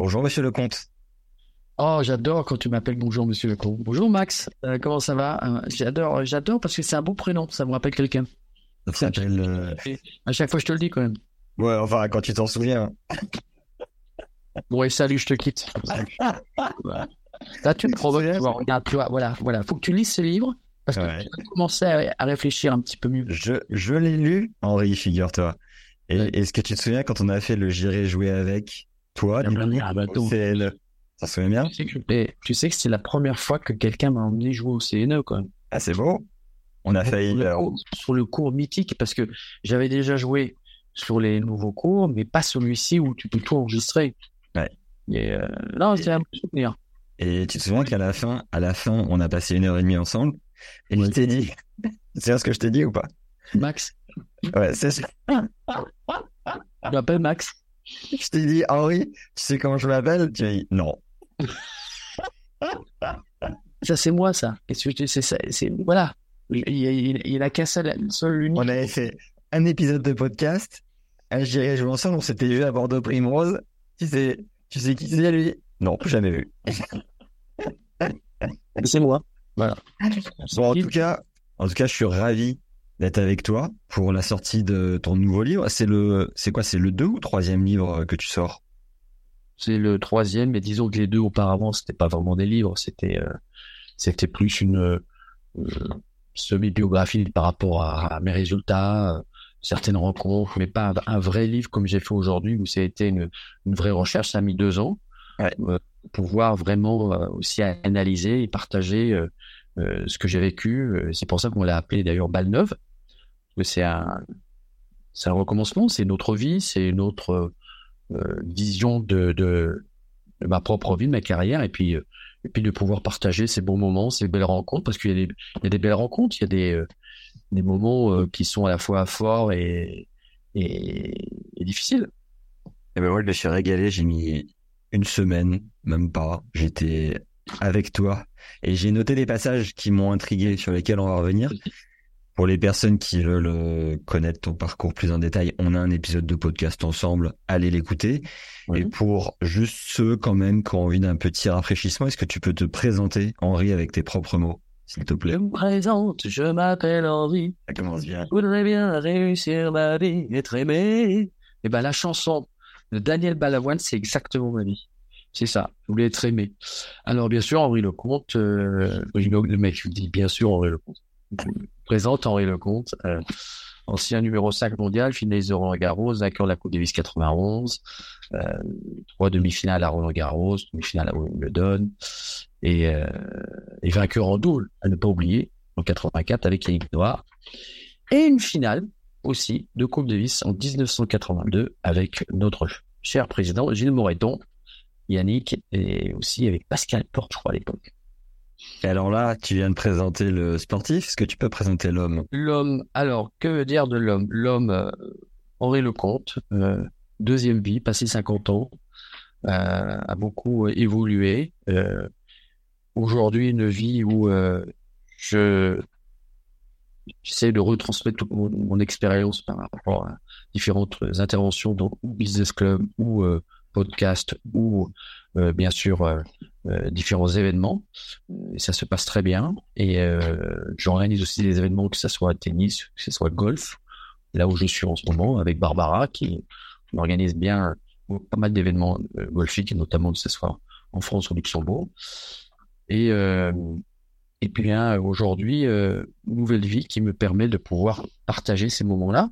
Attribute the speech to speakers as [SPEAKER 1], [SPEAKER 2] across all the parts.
[SPEAKER 1] Bonjour Monsieur le Comte.
[SPEAKER 2] Oh, j'adore quand tu m'appelles bonjour monsieur le con. Bonjour Max, Euh, comment ça va? Euh, J'adore, j'adore parce que c'est un beau prénom, ça me rappelle quelqu'un.
[SPEAKER 1] Ça euh,
[SPEAKER 2] À chaque fois je te le dis quand même.
[SPEAKER 1] Ouais, enfin quand tu t'en souviens.
[SPEAKER 2] Bon et salut, je te quitte. Là tu me provoques, tu vois, regarde, tu vois, voilà, voilà, faut que tu lises ce livre parce que
[SPEAKER 1] Ouais.
[SPEAKER 2] tu vas commencer à, à réfléchir un petit peu mieux.
[SPEAKER 1] Je, je l'ai lu, Henri, figure-toi. Et
[SPEAKER 2] Ouais.
[SPEAKER 1] est-ce que tu te souviens quand on a fait le J'irai jouer avec? Toi du coup, CNE Ça se souvient bien?
[SPEAKER 2] Tu sais que, et tu sais que c'est la première fois que quelqu'un m'a emmené jouer au CNE quand même.
[SPEAKER 1] Ah, c'est beau. On a failli.
[SPEAKER 2] sur, le cours, sur le cours mythique parce que j'avais déjà joué sur les nouveaux cours, mais pas celui-ci où tu peux tout enregistrer.
[SPEAKER 1] Ouais.
[SPEAKER 2] Et euh, non, c'est un bon souvenir.
[SPEAKER 1] Et tu te souviens qu'à la fin, à la fin, on a passé une heure et demie ensemble? Et je t'ai dit. Sais ce que je t'ai dit ou pas?
[SPEAKER 2] Max,
[SPEAKER 1] Ouais, c'est ça.
[SPEAKER 2] je m'appelle Max.
[SPEAKER 1] Je t'ai dit, Henri, tu sais comment je m'appelle? Tu m'as dit, non.
[SPEAKER 2] Ça, c'est moi, ça. C'est, voilà. Il, il, a qu'un seul, seul unique.
[SPEAKER 1] On avait fait un épisode de podcast. Un J'irai jouer ensemble. On s'était vu à Bordeaux Primrose. Tu sais, tu sais qui c'est lui? Non, jamais vu.
[SPEAKER 2] C'est moi. Voilà.
[SPEAKER 1] Bon, en tout cas, en tout cas, je suis ravi d'être avec toi pour la sortie de ton nouveau livre. C'est le, c'est quoi? C'est le deux ou troisième livre que tu sors?
[SPEAKER 2] C'est le troisième, mais disons que les deux auparavant, c'était pas vraiment des livres, c'était euh, c'était plus une euh, semi-biographie par rapport à, à mes résultats, euh, certaines rencontres, mais pas un, un vrai livre comme j'ai fait aujourd'hui où ça a été une, une vraie recherche. Ça a mis deux ans
[SPEAKER 1] Ouais.
[SPEAKER 2] pour pouvoir vraiment aussi analyser et partager ce que j'ai vécu. C'est pour ça qu'on l'a appelé d'ailleurs Balle Neuve, parce que c'est un un recommencement, c'est notre vie, c'est notre euh, vision de, ma propre vie, de ma carrière, et puis, euh, et puis de pouvoir partager ces bons moments, ces belles rencontres, parce qu'il y a des, belles rencontres, il y a des, euh, moments euh, qui sont à la fois forts et, et, et difficiles.
[SPEAKER 1] Eh ben moi, je me suis régalé. J'ai mis une semaine, même pas. J'étais avec toi et j'ai noté des passages qui m'ont intrigué, sur lesquels on va revenir. Pour les personnes qui veulent euh, connaître ton parcours plus en détail, on a un épisode de podcast ensemble. Allez l'écouter.
[SPEAKER 2] Oui.
[SPEAKER 1] Et pour juste ceux quand même qui ont envie d'un petit rafraîchissement, est-ce que tu peux te présenter, Henri, avec tes propres mots, s'il te plaît?
[SPEAKER 2] Je me présente, je m'appelle Henri,
[SPEAKER 1] Ça commence bien.
[SPEAKER 2] je voudrais bien réussir ma vie, être aimé. Et ben la chanson de Daniel Balavoine, c'est exactement ma vie. C'est ça, je voulais être aimé. Alors bien sûr, Henri Lecomte, euh, le mec je dis bien sûr Henri Lecomte. Présente Henri Lecomte, euh, ancien numéro 5 mondial, finaliste de Roland Garros, vainqueur de la Coupe Davis 91, euh, trois demi-finales à Roland Garros, demi-finale à Wimbledon, et, euh, et vainqueur en double, à ne pas oublier, en 84 avec Yannick Noir, et une finale aussi de Coupe Davis en 1982 avec notre cher président Gilles Moreton, Yannick, et aussi avec Pascal Porte, à l'époque.
[SPEAKER 1] Alors là, tu viens de présenter le sportif. Est-ce que tu peux présenter l'homme?
[SPEAKER 2] L'homme, alors, que veut dire de l'homme? L'homme, euh, Henri Lecomte, euh, deuxième vie, passé 50 ans, euh, a beaucoup évolué. Aujourd'hui, une vie où je j'essaie de retransmettre toute mon, expérience par rapport à différentes interventions dans Business Club ou podcast ou bien sûr euh, différents événements. Et ça se passe très bien. Et euh, j'organise aussi des événements, que ce soit tennis, que ce soit golf, là où je suis en ce moment, avec Barbara, qui organise bien euh, pas mal d'événements euh, golfiques, notamment que ce soit en France ou au Luxembourg. Et, euh, et puis bien aujourd'hui, nouvelle vie qui me permet de pouvoir partager ces moments-là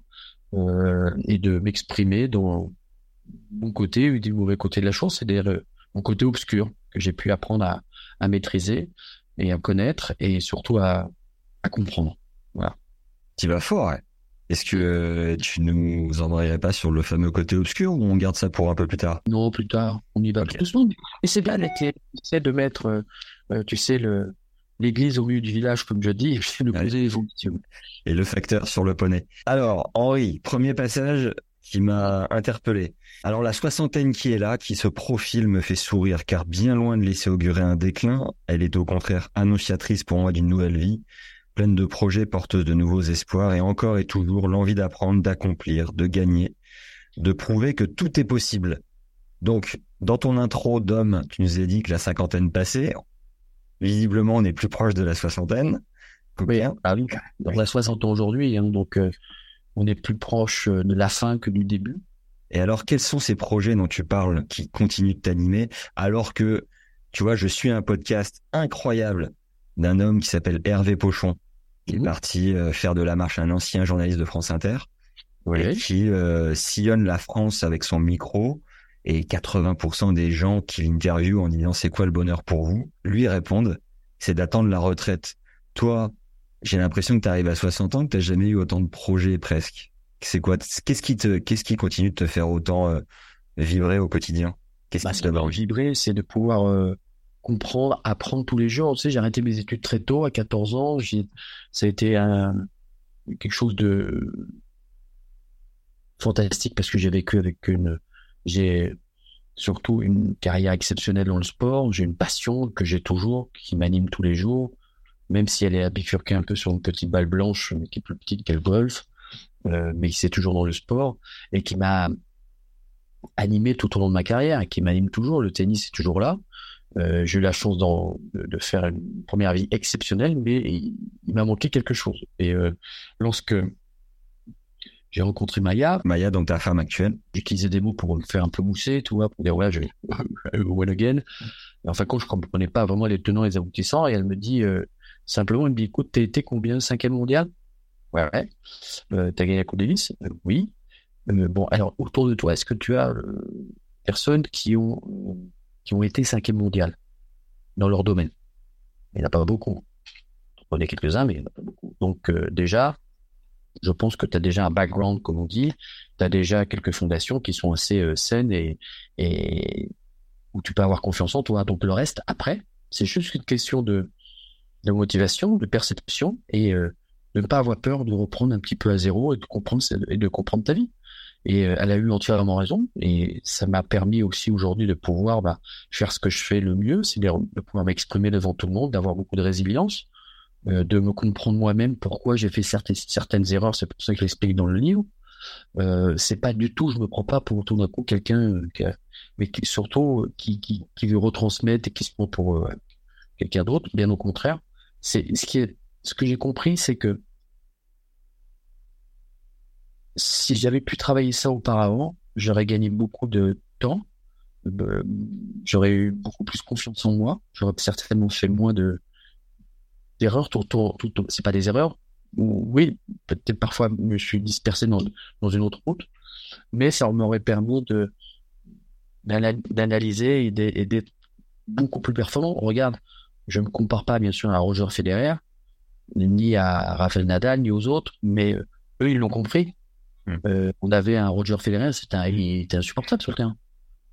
[SPEAKER 2] et de m'exprimer dans mon côté ou du mauvais côté de la chose, c'est-à-dire mon côté obscur que j'ai pu apprendre à, à maîtriser et à connaître et surtout à, à comprendre. Voilà.
[SPEAKER 1] Tu vas fort, ouais. Est-ce que euh, tu nous embrayerais pas sur le fameux côté obscur ou on garde ça pour un peu plus tard?
[SPEAKER 2] Non, plus tard. On y va
[SPEAKER 1] Ok.
[SPEAKER 2] tout. Et c'est bien. C'est de mettre, euh, euh, tu sais, le l'église au milieu du village, comme je dis, et poser les fonctions.
[SPEAKER 1] Et le facteur sur le poney. Alors, Henri, premier passage qui m'a interpellé. Alors, la soixantaine qui est là, qui se profile, me fait sourire, car bien loin de laisser augurer un déclin, elle est au contraire annonciatrice pour moi d'une nouvelle vie, pleine de projets porteuse de nouveaux espoirs, et encore et toujours l'envie d'apprendre, d'accomplir, de gagner, de prouver que tout est possible. Donc, dans ton intro d'homme, tu nous as dit que la cinquantaine passée, visiblement, on est plus proche de la soixantaine.
[SPEAKER 2] Oui, ah oui. On a 60 ans aujourd'hui, hein, donc euh, on est plus proche euh, de la fin que du début.
[SPEAKER 1] Et alors, quels sont ces projets dont tu parles qui continuent de t'animer alors que, tu vois, je suis un podcast incroyable d'un homme qui s'appelle Hervé Pochon, qui est parti euh, faire de la marche, un ancien journaliste de France Inter, et qui euh, sillonne la France avec son micro, et 80% des gens qui l'interviewent en disant c'est quoi le bonheur pour vous, lui répondent c'est d'attendre la retraite. Toi, j'ai l'impression que tu arrives à 60 ans, que t'as jamais eu autant de projets presque. C'est quoi Qu'est-ce qui te, qu'est-ce qui continue de te faire autant euh, vibrer au quotidien? Qu'est-ce
[SPEAKER 2] Bah,
[SPEAKER 1] qui te
[SPEAKER 2] vibré, c'est de pouvoir euh, comprendre, apprendre tous les jours. Tu sais, j'ai arrêté mes études très tôt, à 14 ans. J'ai, ça a été un, quelque chose de fantastique parce que j'ai vécu avec une, j'ai surtout une carrière exceptionnelle dans le sport. J'ai une passion que j'ai toujours, qui m'anime tous les jours, même si elle est bifurquée un peu sur une petite balle blanche, mais qui est plus petite qu'elle golf. Euh, mais c'est toujours dans le sport et qui m'a animé tout au long de ma carrière et qui m'anime toujours. Le tennis est toujours là. Euh, j'ai eu la chance de, faire une première vie exceptionnelle, mais il, il m'a manqué quelque chose. Et euh, lorsque j'ai rencontré Maya,
[SPEAKER 1] Maya, donc ta femme actuelle.
[SPEAKER 2] j'utilisais des mots pour me faire un peu mousser, tu vois, pour dire ouais, je one again. Et en fin de compte, je comprenais pas vraiment les tenants et les aboutissants. Et elle me dit euh, simplement, elle me dit, écoute, t'es combien? Cinquième mondial? Ouais, ouais. Euh, T'as gagné la Coupe Davis? Euh, Oui. Euh, bon, alors autour de toi, est-ce que tu as euh, personnes qui ont qui ont été cinquième mondial dans leur domaine? Il n'y en a pas beaucoup. On est quelques-uns, mais il n'y en a pas beaucoup. Donc euh, déjà, je pense que tu as déjà un background, comme on dit, tu as déjà quelques fondations qui sont assez saines et, et où tu peux avoir confiance en toi. Donc le reste, après, c'est juste une question de, de motivation, de perception et euh, de ne pas avoir peur de reprendre un petit peu à zéro et de comprendre et de comprendre ta vie. Et euh, elle a eu entièrement raison et ça m'a permis aussi aujourd'hui de pouvoir bah, faire ce que je fais le mieux, c'est-à-dire de pouvoir m'exprimer devant tout le monde, d'avoir beaucoup de résilience, euh, de me comprendre moi-même pourquoi j'ai fait certaines, certaines erreurs, c'est pour ça que je l'explique dans le livre. Euh, c'est pas du tout, je me prends pas pour tout d'un coup quelqu'un, euh, mais qui, surtout euh, qui, qui, qui veut retransmettre et qui se prend pour quelqu'un d'autre. Bien au contraire, c'est ce qui est, ce que j'ai compris, c'est que si j'avais pu travailler ça auparavant, j'aurais gagné beaucoup de temps, euh, j'aurais eu beaucoup plus confiance en moi, j'aurais certainement fait moins de d'erreurs. Tout, tout, tout, c'est pas des erreurs. ou- Oui, peut-être parfois je suis dispersé dans, une autre route, mais ça m'aurait permis de d'ana- d'analyser et d'être beaucoup plus performant. Regarde, je me compare pas bien sûr à Roger Federer, ni à Rafael Nadal, ni aux autres, mais euh, eux ils l'ont compris.
[SPEAKER 1] Mm.
[SPEAKER 2] Euh, on avait un Roger Federer, c'était un, il était insupportable sur le terrain.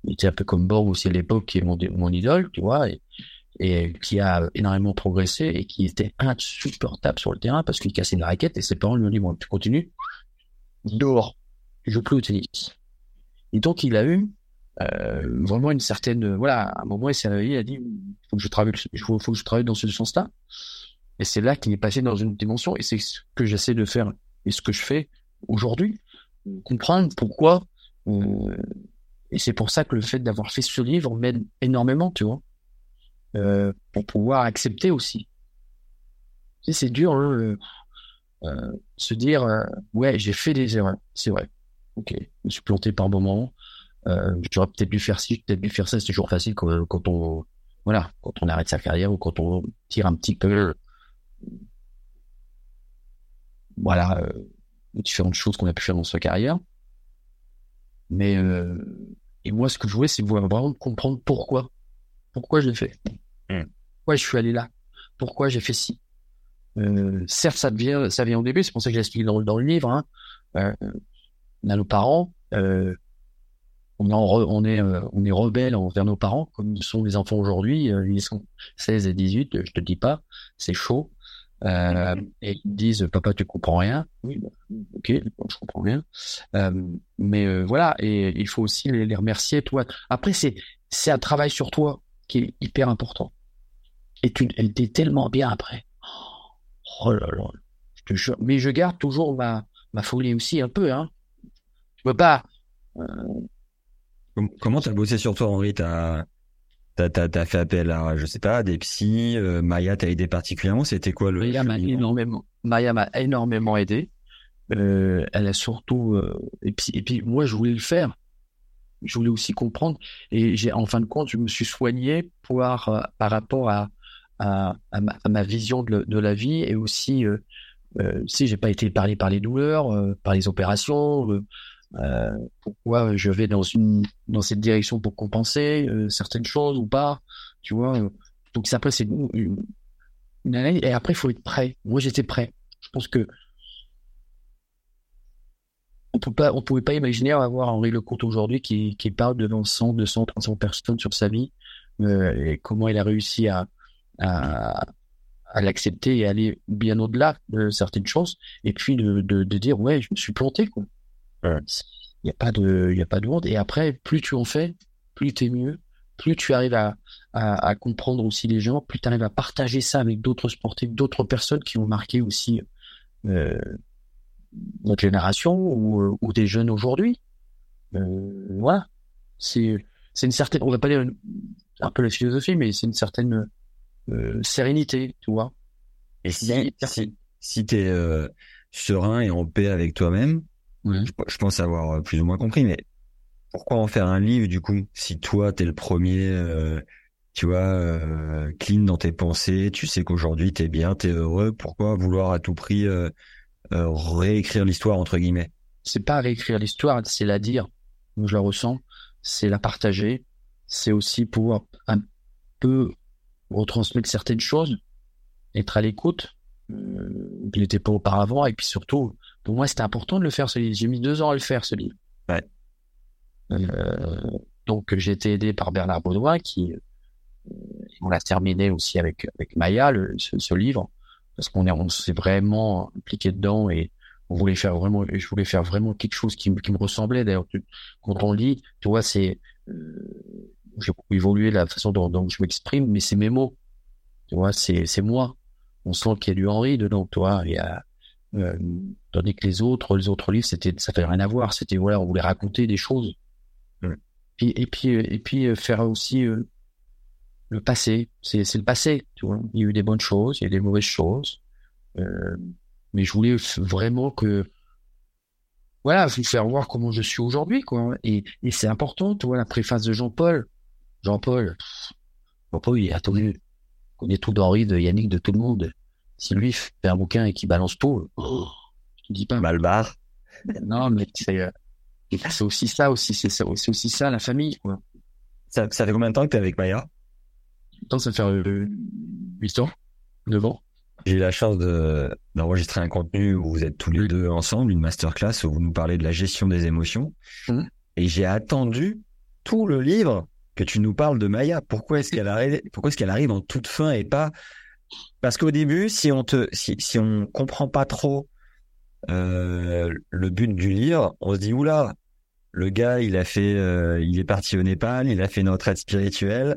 [SPEAKER 2] Il était un peu comme Borg aussi à l'époque, qui est mon, mon idole, tu vois, et, et qui a énormément progressé et qui était insupportable sur le terrain parce qu'il cassait la raquette et ses parents lui ont dit bon tu continues dehors tu joues plus au tennis et donc il a eu euh, vraiment une certaine voilà à un moment il s'est réveillé il a dit faut que je travaille il faut, que je travaille dans ce sens là et c'est là qu'il est passé dans une dimension et c'est ce que j'essaie de faire et ce que je fais aujourd'hui comprendre pourquoi euh, et c'est pour ça que le fait d'avoir fait ce livre m'aide énormément tu vois euh, pour pouvoir accepter aussi. Tu sais, c'est dur, hein, euh, euh, se dire, euh, ouais, j'ai fait des erreurs, c'est vrai. Ok, je me suis planté par moment. Euh, J'aurais peut-être dû faire ci, peut-être dû faire ça. C'est toujours facile quand, quand on, voilà, quand on arrête sa carrière ou quand on tire un petit peu, voilà, euh, différentes choses qu'on a pu faire dans sa carrière. Mais euh, et moi, ce que je voulais, c'est vraiment comprendre pourquoi, pourquoi je l'ai fait.
[SPEAKER 1] Mm.
[SPEAKER 2] Pourquoi je suis allé là pourquoi j'ai fait ci. Euh, certes, ça vient, ça vient au début, c'est pour ça que j'explique dans, dans le livre. Hein. Euh, on a nos parents, euh, on, on est, on est rebelle envers nos parents, comme sont les enfants aujourd'hui. Ils sont 16 et 18, je te dis pas, c'est chaud. Euh, et ils disent papa tu comprends rien oui bah, ok je comprends rien. Euh, mais euh, voilà et il faut aussi les, les remercier toi. Après c'est c'est un travail sur toi qui est hyper important. Et tu elle t'est tellement bien après. Oh là là je te jure. Mais je garde toujours ma ma folie aussi un peu hein. Je peux pas euh,
[SPEAKER 1] Comment t'as bossé sur toi, Henri? T'as t'as t'as t'as fait appel à je sais pas des psys. euh, Maya t'a aidé particulièrement. C'était quoi le
[SPEAKER 2] Maya m'a énormément, Maya m'a énormément aidé. Euh, elle a surtout, euh, et puis, et puis moi, je voulais le faire. Je voulais aussi comprendre. Et j'ai, en fin de compte, je me suis soigné pour, euh, par rapport à, à, à, ma, à ma vision de, de la vie et aussi, euh, euh, si j'ai pas été parlé par les douleurs, euh, par les opérations, euh, pourquoi je vais dans cette direction pour compenser euh, certaines choses ou pas, tu vois. Donc, après, c'est une, analyse. Et après, il faut être prêt. Moi, j'étais prêt. Je pense que on peut pas, on pouvait pas imaginer avoir Henri Lecomte aujourd'hui qui, parle devant 100, 200, 300 personnes sur sa vie euh, et comment il a réussi à, l'accepter et aller bien au-delà de certaines choses et puis de, de, de dire ouais, je me suis planté quoi. Il y a pas de, a pas de honte. Et après, plus tu en fais, plus t'es mieux, plus tu arrives à, à, comprendre aussi les gens, plus tu arrives à partager ça avec d'autres sportifs, d'autres personnes qui ont marqué aussi euh, notre génération ou, euh, ou des jeunes aujourd'hui. Euh, voilà. C'est, c'est une certaine, on va pas dire un peu la philosophie, mais c'est une certaine euh, sérénité, tu vois.
[SPEAKER 1] Et si si si t'es euh, serein et en paix avec toi-même,
[SPEAKER 2] Ouais.
[SPEAKER 1] je, je pense avoir euh, plus ou moins compris. Mais pourquoi en faire un livre du coup Si toi t'es le premier, euh, tu vois, euh, clean dans tes pensées, tu sais qu'aujourd'hui t'es bien, t'es heureux. Pourquoi vouloir à tout prix euh, euh, réécrire l'histoire entre guillemets?
[SPEAKER 2] C'est pas réécrire l'histoire, c'est la dire. Moi, je la ressens, c'est la partager, c'est aussi pouvoir un peu retransmettre certaines choses, être à l'écoute. Euh, je l'étais pas auparavant, et puis surtout, pour moi, c'était important de le faire ce livre. J'ai mis deux ans à le faire ce livre.
[SPEAKER 1] Ouais.
[SPEAKER 2] Euh, donc, j'ai été aidé par Bernard Baudouin, qui euh, on l'a terminé aussi avec avec Maya, le, ce, ce livre, parce qu'on est on s'est vraiment impliqué dedans et on voulait faire vraiment, je voulais faire vraiment quelque chose qui, me- qui me ressemblait. D'ailleurs, quand on lit, tu vois, c'est, euh, j'ai beaucoup évolué la façon dont, dont je m'exprime, mais c'est mes mots. Tu vois, c'est, c'est moi. On sent qu'il y a du Henri dedans, tu vois. Il y a, euh, tandis que les autres, les autres livres, c'était, ça fait rien à voir. C'était, voilà, on voulait raconter des choses.
[SPEAKER 1] Ouais.
[SPEAKER 2] Puis, et puis, euh, et puis, euh, faire aussi, euh, le passé. C'est, c'est le passé, tu vois. Il y a eu des bonnes choses, il y a eu des mauvaises choses. Euh, mais je voulais vraiment que voilà vous faire voir comment je suis aujourd'hui quoi et, et c'est important tu vois la préface de Jean-Paul Jean-Paul Jean-Paul il a tout vu il connaît tout d'Henri de Yannick de tout le monde si lui fait un bouquin et qu'il balance tout oh, te dis pas
[SPEAKER 1] Malbar.
[SPEAKER 2] non mais c'est euh, c'est aussi ça aussi c'est ça c'est aussi ça la famille quoi
[SPEAKER 1] Ça, ça fait combien de temps que t'es avec Maya?
[SPEAKER 2] Tant ça fait euh, 8 ans 9 ans
[SPEAKER 1] J'ai eu la chance de d'enregistrer un contenu où vous êtes tous les deux ensemble, une masterclass où vous nous parlez de la gestion des émotions.
[SPEAKER 2] Mhm.
[SPEAKER 1] Et j'ai attendu tout le livre que tu nous parles de Maya. Pourquoi est-ce qu'elle arrive, pourquoi est-ce qu'elle arrive en toute fin et pas? Parce qu'au début, si on te, si, si on comprend pas trop le but du livre, on se dit oula, le gars, il a fait, euh, il est parti au Népal, il a fait une retraite spirituelle.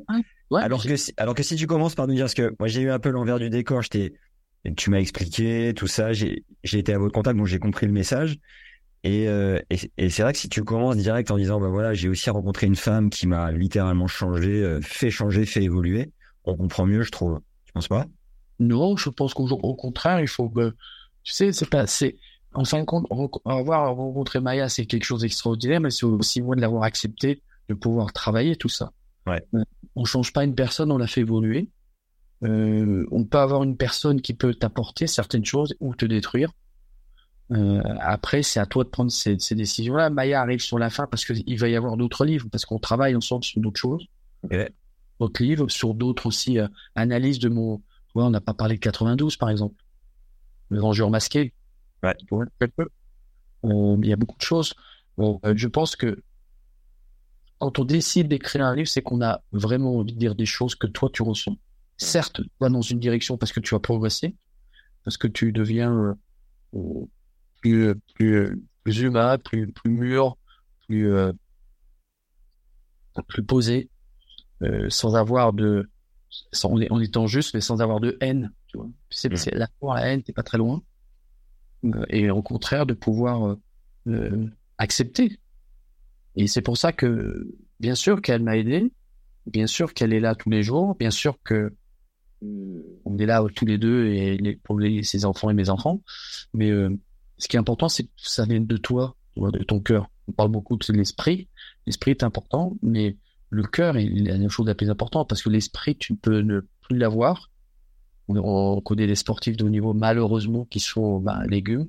[SPEAKER 2] ouais
[SPEAKER 1] Alors que, si, alors que si tu commences par nous dire, parce que moi j'ai eu un peu l'envers du décor, tu m'as expliqué tout ça, j'ai, j'ai été à votre contact, donc j'ai compris le message. Et, euh, et, et c'est vrai que si tu commences direct en disant, bah voilà, j'ai aussi rencontré une femme qui m'a littéralement changé, euh, fait changer, fait évoluer, on comprend mieux, je trouve. Tu penses pas?
[SPEAKER 2] Non, je pense qu'au au contraire, il faut que, tu sais, c'est pas, c'est, en fin de compte, avoir rencontré Maya, c'est quelque chose d'extraordinaire, mais c'est aussi moi de l'avoir accepté, de pouvoir travailler tout ça.
[SPEAKER 1] Ouais.
[SPEAKER 2] Euh, On change pas une personne, on la fait évoluer. Euh, on peut avoir une personne qui peut t'apporter certaines choses ou te détruire. Euh, après, c'est à toi de prendre ces, ces décisions-là. Maya arrive sur la fin parce qu'il va y avoir d'autres livres, parce qu'on travaille ensemble sur d'autres choses.
[SPEAKER 1] Ok.
[SPEAKER 2] D'autres livres, sur d'autres aussi euh, analyses de mon, vois, on n'a pas parlé de 92, par exemple. Le Vengeur masqué.
[SPEAKER 1] Ouais.
[SPEAKER 2] Euh, il y a beaucoup de choses. Euh, je pense que quand on décide d'écrire un livre, c'est qu'on a vraiment envie de dire des choses que toi tu ressens. Certes, tu vas dans une direction parce que tu vas progresser, parce que tu deviens euh, plus, plus, plus humain, plus, plus mûr, plus, plus posé, sans avoir de, sans, en étant juste, mais sans avoir de haine. Tu vois, c'est, mmh. la, la haine, t'es pas très loin. Et au contraire, de pouvoir euh, accepter. Et c'est pour ça que, bien sûr qu'elle m'a aidé, bien sûr qu'elle est là tous les jours, bien sûr que euh, on est là tous les deux et pour les, ses enfants et mes enfants. Mais euh, ce qui est important, c'est que ça vient de toi, de ton cœur. On parle beaucoup de l'esprit. L'esprit est important, mais le cœur est la chose la plus importante parce que l'esprit, tu peux ne plus l'avoir. On connaît des sportifs de haut niveau, malheureusement, qui sont bah, légumes,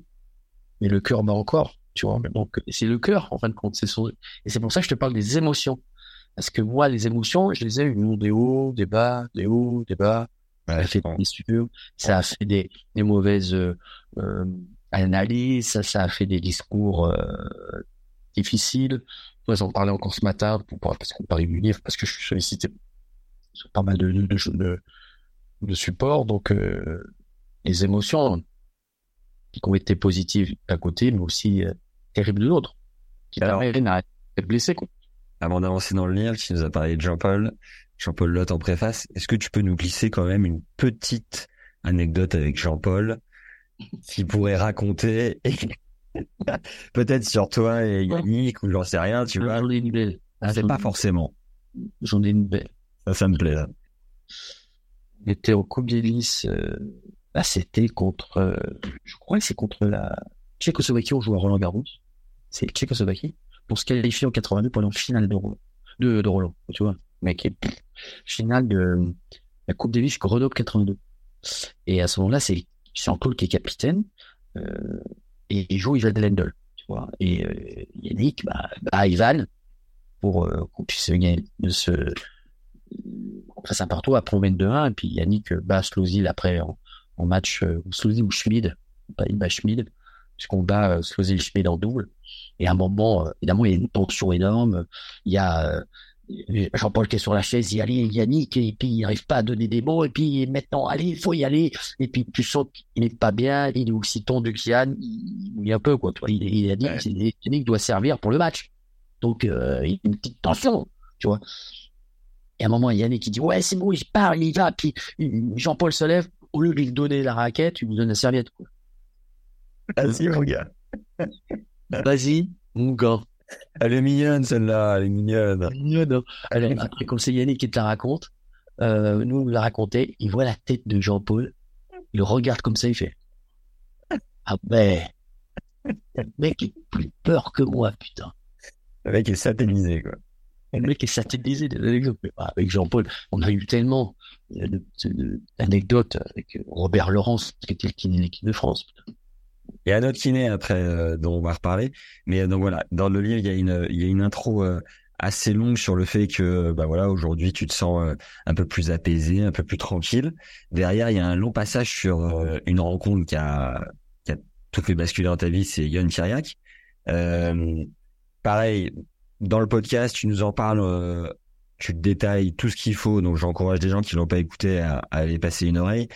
[SPEAKER 2] mais le cœur bat encore. Tu vois, donc c'est le cœur en fin de compte. C'est Et c'est pour ça que je te parle des émotions. Parce que moi, les émotions, je les ai eues des hauts, des bas, des hauts, des bas. ça a fait des super, ça a fait des, des mauvaises euh, euh, analyses, ça, ça a fait des discours euh, difficiles. Moi, en parlais encore ce matin pour, parce qu'on parlait du livre, parce que je suis sollicité sur pas mal de, de, de, de support. Donc, euh, les émotions, qui ont été positives d'un côté, mais aussi euh, terribles de l'autre. Qui Alors, à être blessé, quoi.
[SPEAKER 1] Avant d'avancer dans le livre, tu nous as parlé de Jean-Paul, Jean-Paul Lotte en préface. Est-ce que tu peux nous glisser quand même une petite anecdote avec Jean-Paul qui pourrait raconter peut-être sur toi et Yannick ou j'en sais rien, tu vois.
[SPEAKER 2] J'en ai une belle.
[SPEAKER 1] Ah, c'est pas forcément.
[SPEAKER 2] J'en ai une belle.
[SPEAKER 1] Ça, ça me plaît. Là.
[SPEAKER 2] On était au Coupe d'Hélice euh, Là, c'était contre, euh, je crois que c'est contre la Tchécoslovaquie, on joue à Roland Garros. C'est Tchécoslovaquie pour se qualifier en 82 pour la finale de Roland, de, de Roland, tu vois. Mec, finale de la Coupe Davis Grenoble 82. Et à ce moment-là, c'est Jean-Paul qui est capitaine, euh, et il joue Ivan Lendl, tu vois. Et euh, Yannick, bah, bah Ivan, pour euh, qu'on puisse gagner de fasse un partout, après on mène 2-1, et puis Yannick bat Slozil après en, en match euh, ou Schmid, pas il bat Schmid, puisqu'on bat euh, Schmid en double. Et à un moment, euh, évidemment, il y a une tension énorme. Il y a euh, Jean-Paul qui est sur la chaise, il y a Yannick, et puis il n'arrive pas à donner des mots, et puis maintenant, allez, il faut y aller. Et puis tu sens qu'il n'est pas bien, il est aussi tendu Kian, il est un peu, quoi. Il, il a dit que Yannick doit servir pour le match. Donc, euh, il y a une petite tension, tu vois. Et à un moment, il Yannick qui dit, ouais, c'est bon, il parle, il va, puis Jean-Paul se lève, au lieu de lui donner la raquette, tu lui donnes la serviette.
[SPEAKER 1] Vas-y, mon gars.
[SPEAKER 2] Vas-y, mon gars.
[SPEAKER 1] Elle est mignonne, celle-là. Elle est mignonne. Elle est
[SPEAKER 2] mignonne. Hein. Après, comme c'est Yannick qui te la raconte, euh, nous, on l'a raconté, il voit la tête de Jean-Paul, il le regarde comme ça, il fait Ah ben, le mec est plus peur que moi, putain.
[SPEAKER 1] Le mec est satellisé, quoi.
[SPEAKER 2] Le mec est satellisé Avec Jean-Paul, on a eu tellement d'anecdotes avec Robert Laurence, qui était le kiné de l'équipe de France.
[SPEAKER 1] A un autre kiné après euh, dont on va reparler, mais euh, donc voilà, dans le livre il y a une il y a une intro euh, assez longue sur le fait que bah voilà aujourd'hui tu te sens un peu plus apaisé, un peu plus tranquille. Derrière il y a un long passage sur une rencontre qui a qui a tout fait basculer dans ta vie, c'est Yon Kiriak. pareil, dans le podcast, tu nous en parles, euh, tu détailles tout ce qu'il faut. Donc, j'encourage des gens qui l'ont pas écouté à, aller passer une oreille.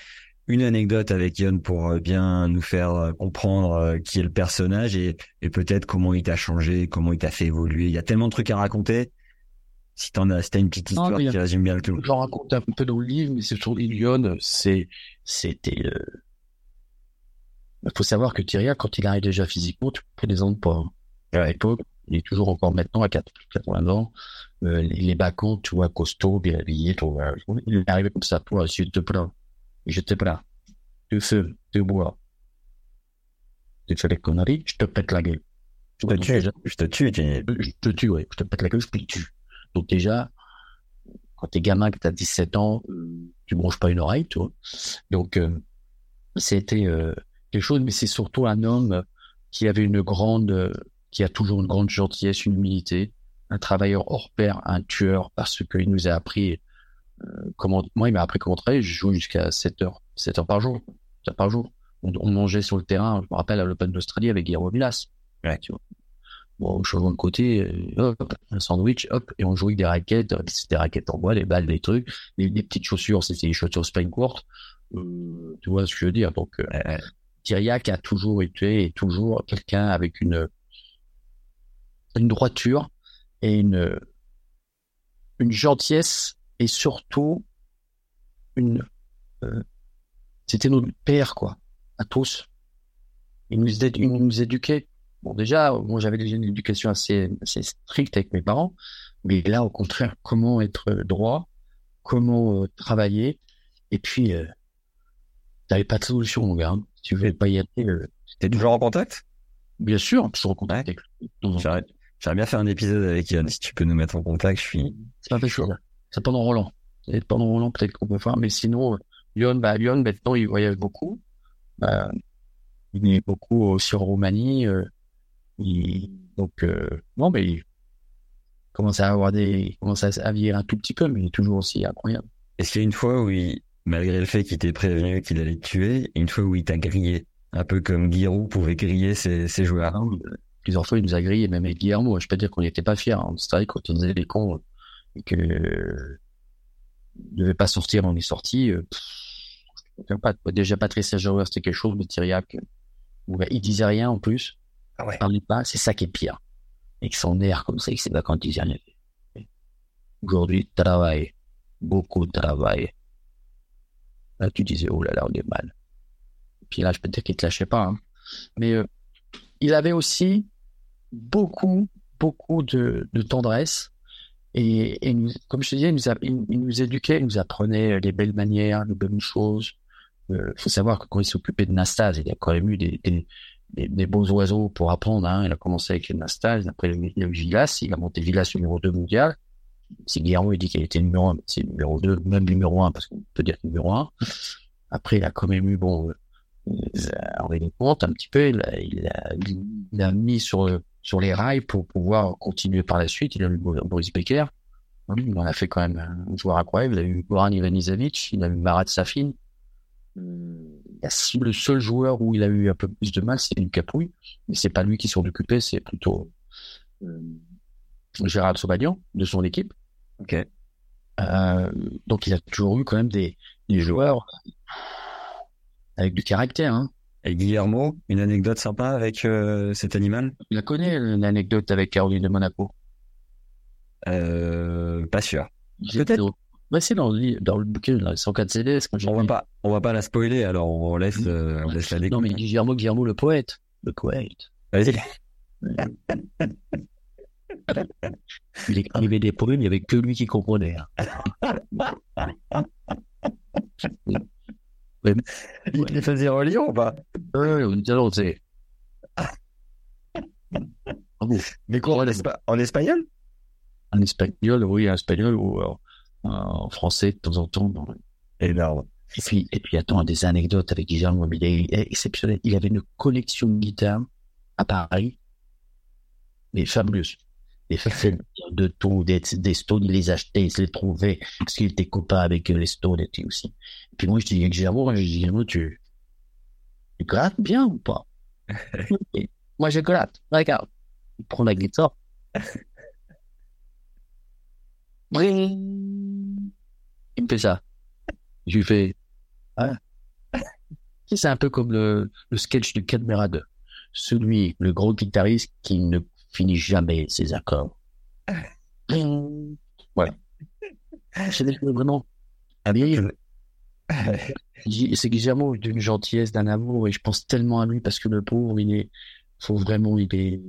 [SPEAKER 1] Une anecdote avec Yon pour euh, bien nous faire euh, comprendre qui est le personnage et, et peut-être comment il t'a changé, comment il t'a fait évoluer. Il y a tellement de trucs à raconter. Si t'en as, si t'as une petite histoire qui résume bien le tout.
[SPEAKER 2] J'en raconte un peu dans le livre, mais c'est sur Yon, c'est, c'était le... Il faut savoir que Tyria, quand il arrive déjà physiquement, tu ne présentes pas. À l'époque, il est toujours encore maintenant à 80 ans. Euh, les bacons, tu vois, costaud, bien habillé, tu vois. Il est arrivé comme ça, toi, je te plains. Je te plains. Tu fumes, tu bois. Tu fais des conneries, je te pète la gueule.
[SPEAKER 1] Je te tue, je te tue,
[SPEAKER 2] Je te tue, oui. Je te pète la gueule, je te tue. Donc déjà, quand t'es gamin, que t'as 17 ans, euh, tu manges pas une oreille, tu vois. Donc, euh, c'était euh, quelque chose, mais c'est surtout un homme qui avait une grande qui a toujours une grande gentillesse, une humilité, un travailleur hors pair, un tueur, parce qu'il nous a appris euh, comment. Moi, il m'a appris comment travailler. Je joue jusqu'à 7 heures 7 heures par jour. 7 heures par jour. On, on mangeait sur le terrain, je me rappelle, à l'Open d'Australie avec Guillermo Vilas.
[SPEAKER 1] Ouais.
[SPEAKER 2] Tu vois. Bon, changement de côté, euh, hop, un sandwich, hop, et on jouait avec des raquettes, euh, c'était des raquettes en bois, des balles, des trucs, des, des petites chaussures, c'était des chaussures spring court. Euh, tu vois ce que je veux dire. Donc, Euh, Thiriac a toujours été et toujours quelqu'un avec une une droiture et une une gentillesse et surtout une euh, c'était notre père quoi à tous. Il nous il nous éduquait bon déjà moi j'avais déjà une éducation assez assez stricte avec mes parents mais là au contraire comment être droit comment euh, travailler. Et puis euh, t'avais pas de solution mon gars hein. si tu veux pas y aller euh,
[SPEAKER 1] T'es toujours en contact?
[SPEAKER 2] Bien sûr toujours en contact avec
[SPEAKER 1] J'aimerais bien faire un épisode avec Yann, si tu peux nous mettre en contact, je suis...
[SPEAKER 2] c'est pas facile. C'est pendant Roland. Et pendant Roland peut-être qu'on peut faire mais sinon euh, Lyon bah Lyon maintenant il voyage beaucoup. Bah, il est beaucoup aussi en Roumanie euh, il- donc euh, non mais il commence à avoir des il commence à, vieillir un tout petit peu mais il est toujours aussi incroyable.
[SPEAKER 1] Est-ce qu'il y a une fois où il, malgré le fait qu'il t'ait prévenu qu'il allait te tuer, une fois où il t'a grillé Un peu comme Giroud pouvait griller ses, ses joueurs?
[SPEAKER 2] Ah oui, plusieurs fois, il nous a grillé, même avec Guillermo. Je peux dire qu'on n'était pas fiers. Hein. C'est vrai, quand on faisait les cons euh, et que euh, ne devait pas sortir, on est sorti. Euh, ne pas. Déjà, Patrice Saint-Germain, c'était quelque chose, mais Thiriac, euh, ouais, il disait rien en plus.
[SPEAKER 1] Ah ouais.
[SPEAKER 2] Parlait pas. C'est ça qui est pire. Et que son air comme ça, il sait pas quand il disait rien. Aujourd'hui, travail. Beaucoup de travail. Là, tu disais, oh là là, on est mal. Puis là, je peux te dire qu'il te lâchait pas. hein. Mais euh, il avait aussi beaucoup, beaucoup de, tendresse. Et, comme je te disais, il nous, éduquait, il nous apprenait les belles manières, les bonnes choses. Il faut savoir que quand il s'occupait de Nastase, il a quand même eu des, des, beaux oiseaux pour apprendre. Hein. Il a commencé avec Nastase, après il a eu Villas, il a monté Villas numéro 2 mondial. Si Guillermo il dit qu'il était numéro 1, c'est numéro 2, même numéro 1, parce qu'on peut dire numéro 1. Après, il a quand même eu, bon, euh, on les compte un petit peu, il a, il a, il a mis sur, sur les rails pour pouvoir continuer par la suite. Il a eu Boris Becker. Lui, il en a fait quand même un joueur incroyable. Il a eu Goran Ivanisevic, il a eu Marat Safin. A le seul joueur où il a eu un peu plus de mal, c'est Lucas Pouille. Mais c'est pas lui qui s'en occupait, c'est plutôt euh, Gérard Sobadian de son équipe.
[SPEAKER 1] Ok.
[SPEAKER 2] Euh, donc il a toujours eu quand même des, des joueurs avec du caractère. Hein.
[SPEAKER 1] Et Guillermo, une anecdote sympa avec euh, cet animal?
[SPEAKER 2] Tu la connais, l'anecdote avec Caroline de Monaco
[SPEAKER 1] euh, Pas sûr.
[SPEAKER 2] Peut-être. Ouais, c'est dans, le- dans le bouquin, dans les 104 CD, quand j'ai
[SPEAKER 1] On va
[SPEAKER 2] vu.
[SPEAKER 1] pas, on va pas la spoiler, alors on laisse, euh, on laisse la
[SPEAKER 2] Non,
[SPEAKER 1] découvrir.
[SPEAKER 2] mais Guillermo, Guillermo, le poète. Le poète.
[SPEAKER 1] Vas-y.
[SPEAKER 2] Il écrivait des poèmes, il n'y avait que lui qui comprenait. hein.
[SPEAKER 1] Il les faisait relire ou pas?
[SPEAKER 2] Bravo.
[SPEAKER 1] Mais quoi, en, espa- en espagnol?
[SPEAKER 2] En espagnol, oui, en espagnol ou euh, en français de temps en temps. bon.
[SPEAKER 1] Énorme.
[SPEAKER 2] Et puis, et puis, attends, des anecdotes avec Guillermo, il est exceptionnel. Il avait une collection de guitares à Paris, mais fabuleuse. Des fêtes de tout, des, des Stones, il les achetait, il se les trouvait, parce qu'il était copain avec euh, les Stones et tout aussi. Et puis moi, je dis, Guillermo, je dis, tu, tu grattes bien ou pas? Moi, je gratte. Regarde. Il prend la guitare. Bring. Il me fait ça. Je lui fais, ah. C'est un peu comme le, le sketch du Cadmerade. Celui, le gros guitariste qui ne finit jamais ses accords. Voilà. C'est des- vraiment. C'est Guillermo d'une gentillesse, d'un amour, et je pense tellement à lui parce que le pauvre, il est, faut vraiment, il est,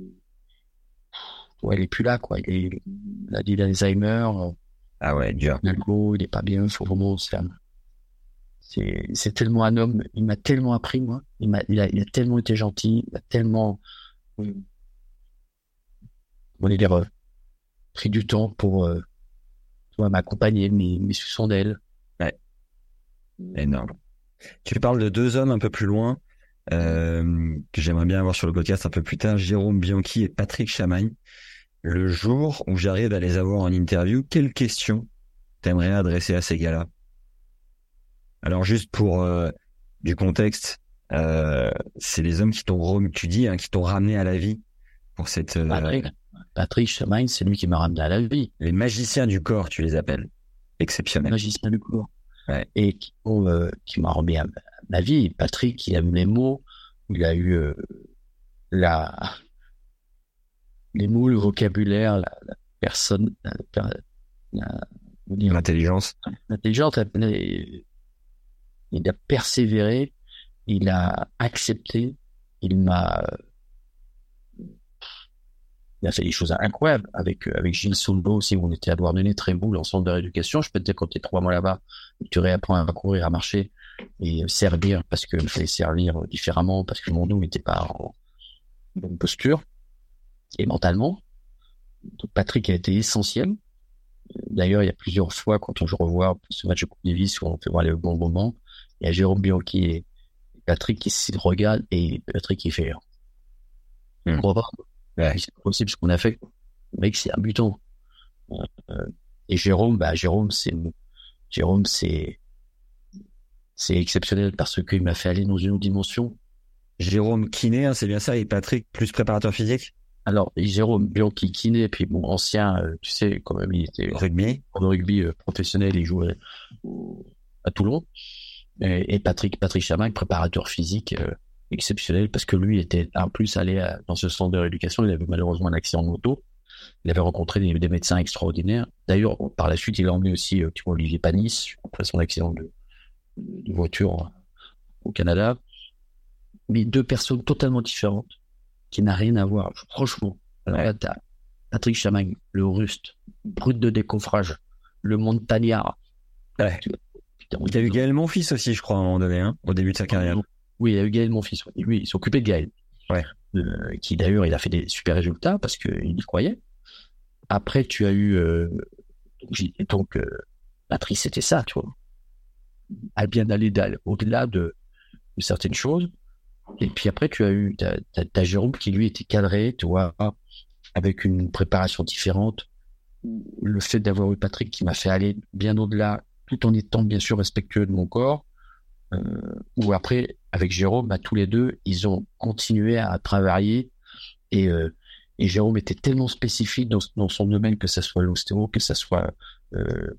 [SPEAKER 2] ouais, il est plus là, quoi. Il est, il a dit d'Alzheimer, euh,
[SPEAKER 1] Ah ouais, dur.
[SPEAKER 2] il est pas bien, faut vraiment, c'est, c'est, c'est tellement un homme, il m'a tellement appris, moi. Il m'a, il a, il a tellement été gentil, il a tellement, on est dire, euh, pris du temps pour, euh, m'accompagner, mis, mis sous son aile.
[SPEAKER 1] Énorme. Tu parles de deux hommes un peu plus loin, euh, que j'aimerais bien avoir sur le podcast un peu plus tard, Jérôme Bianchi et Patrick Chamagne. Le jour où j'arrive à les avoir en interview, quelles questions t'aimerais adresser à ces gars-là? Alors juste pour euh, du contexte, euh, c'est les hommes qui t'ont, tu dis, hein, qui t'ont ramené à la vie pour cette. Euh,
[SPEAKER 2] Patrick, Patrick Chamain, c'est lui qui m'a ramené à la vie.
[SPEAKER 1] Les magiciens du corps, tu les appelles. Exceptionnels.
[SPEAKER 2] Magiciens du corps.
[SPEAKER 1] Ouais.
[SPEAKER 2] Et qui, euh, qui m'a remis à ma vie. Patrick, il a eu les mots, il a eu euh, la les mots, le vocabulaire, la, la personne,
[SPEAKER 1] l'intelligence.
[SPEAKER 2] L'intelligence, il a persévéré, il a accepté, il m'a il a fait des choses incroyables avec avec Gilles Soulbo aussi où on était à Douarnenez, Tréboul, en centre de rééducation. Je peux te dire quand t'es trois mois là-bas, tu réapprends à courir, à marcher et servir parce qu'il fallait servir différemment parce que mon dos n'était pas en bonne posture et mentalement. Donc Patrick a été essentiel. D'ailleurs, il y a plusieurs fois quand on je revois ce match de Coupe Davis où on fait voir les bons moments, il y a Jérôme Bianchi et Patrick qui se regardent et Patrick qui fait.
[SPEAKER 1] Hmm.
[SPEAKER 2] Ouais. C'est possible ce qu'on a fait. Mec, c'est un buton. Euh, et Jérôme, bah Jérôme, c'est Jérôme, c'est c'est exceptionnel parce qu'il m'a fait aller dans une autre dimension.
[SPEAKER 1] Jérôme kiné, hein, c'est bien ça, et Patrick plus préparateur physique?
[SPEAKER 2] Alors Jérôme Bianchi kiné, puis bon ancien, euh, tu sais quand même il était
[SPEAKER 1] rugby,
[SPEAKER 2] en rugby euh, professionnel, il jouait à Toulon. Et, et Patrick Patrick Chamac, préparateur physique. Euh, exceptionnel parce que lui était en plus allé à, dans ce centre de rééducation. Il avait malheureusement un accident de moto. Il avait rencontré des, des médecins extraordinaires. D'ailleurs, par la suite, il a emmené aussi, tu vois, Olivier Panis après son accident de, de voiture au Canada. Mais deux personnes totalement différentes qui n'a rien à voir. Franchement. Alors là, t'as Patrick Chamagne, le ruste, brut de décoffrage, le montagnard.
[SPEAKER 1] Ouais. Il a eu Gaël Monfils aussi, je crois, à un moment donné, hein, au début de sa carrière.
[SPEAKER 2] Oui, il y a eu Gaël, mon fils. Lui, il s'occupait de Gaël.
[SPEAKER 1] Ouais.
[SPEAKER 2] Euh, qui d'ailleurs, il a fait des super résultats parce qu'il y croyait. Après, tu as eu euh, donc euh, Patrice, c'était ça, tu vois. À bien aller au-delà de, de, certaines choses. Et puis après, tu as eu ta Jérôme qui lui était cadré, tu vois, avec une préparation différente. Le fait d'avoir eu Patrick qui m'a fait aller bien au-delà, tout en étant bien sûr respectueux de mon corps. Euh, ou après avec Jérôme, bah, tous les deux, ils ont continué à travailler et, euh, et Jérôme était tellement spécifique dans, son domaine, que ça soit l'ostéo, que ça soit euh,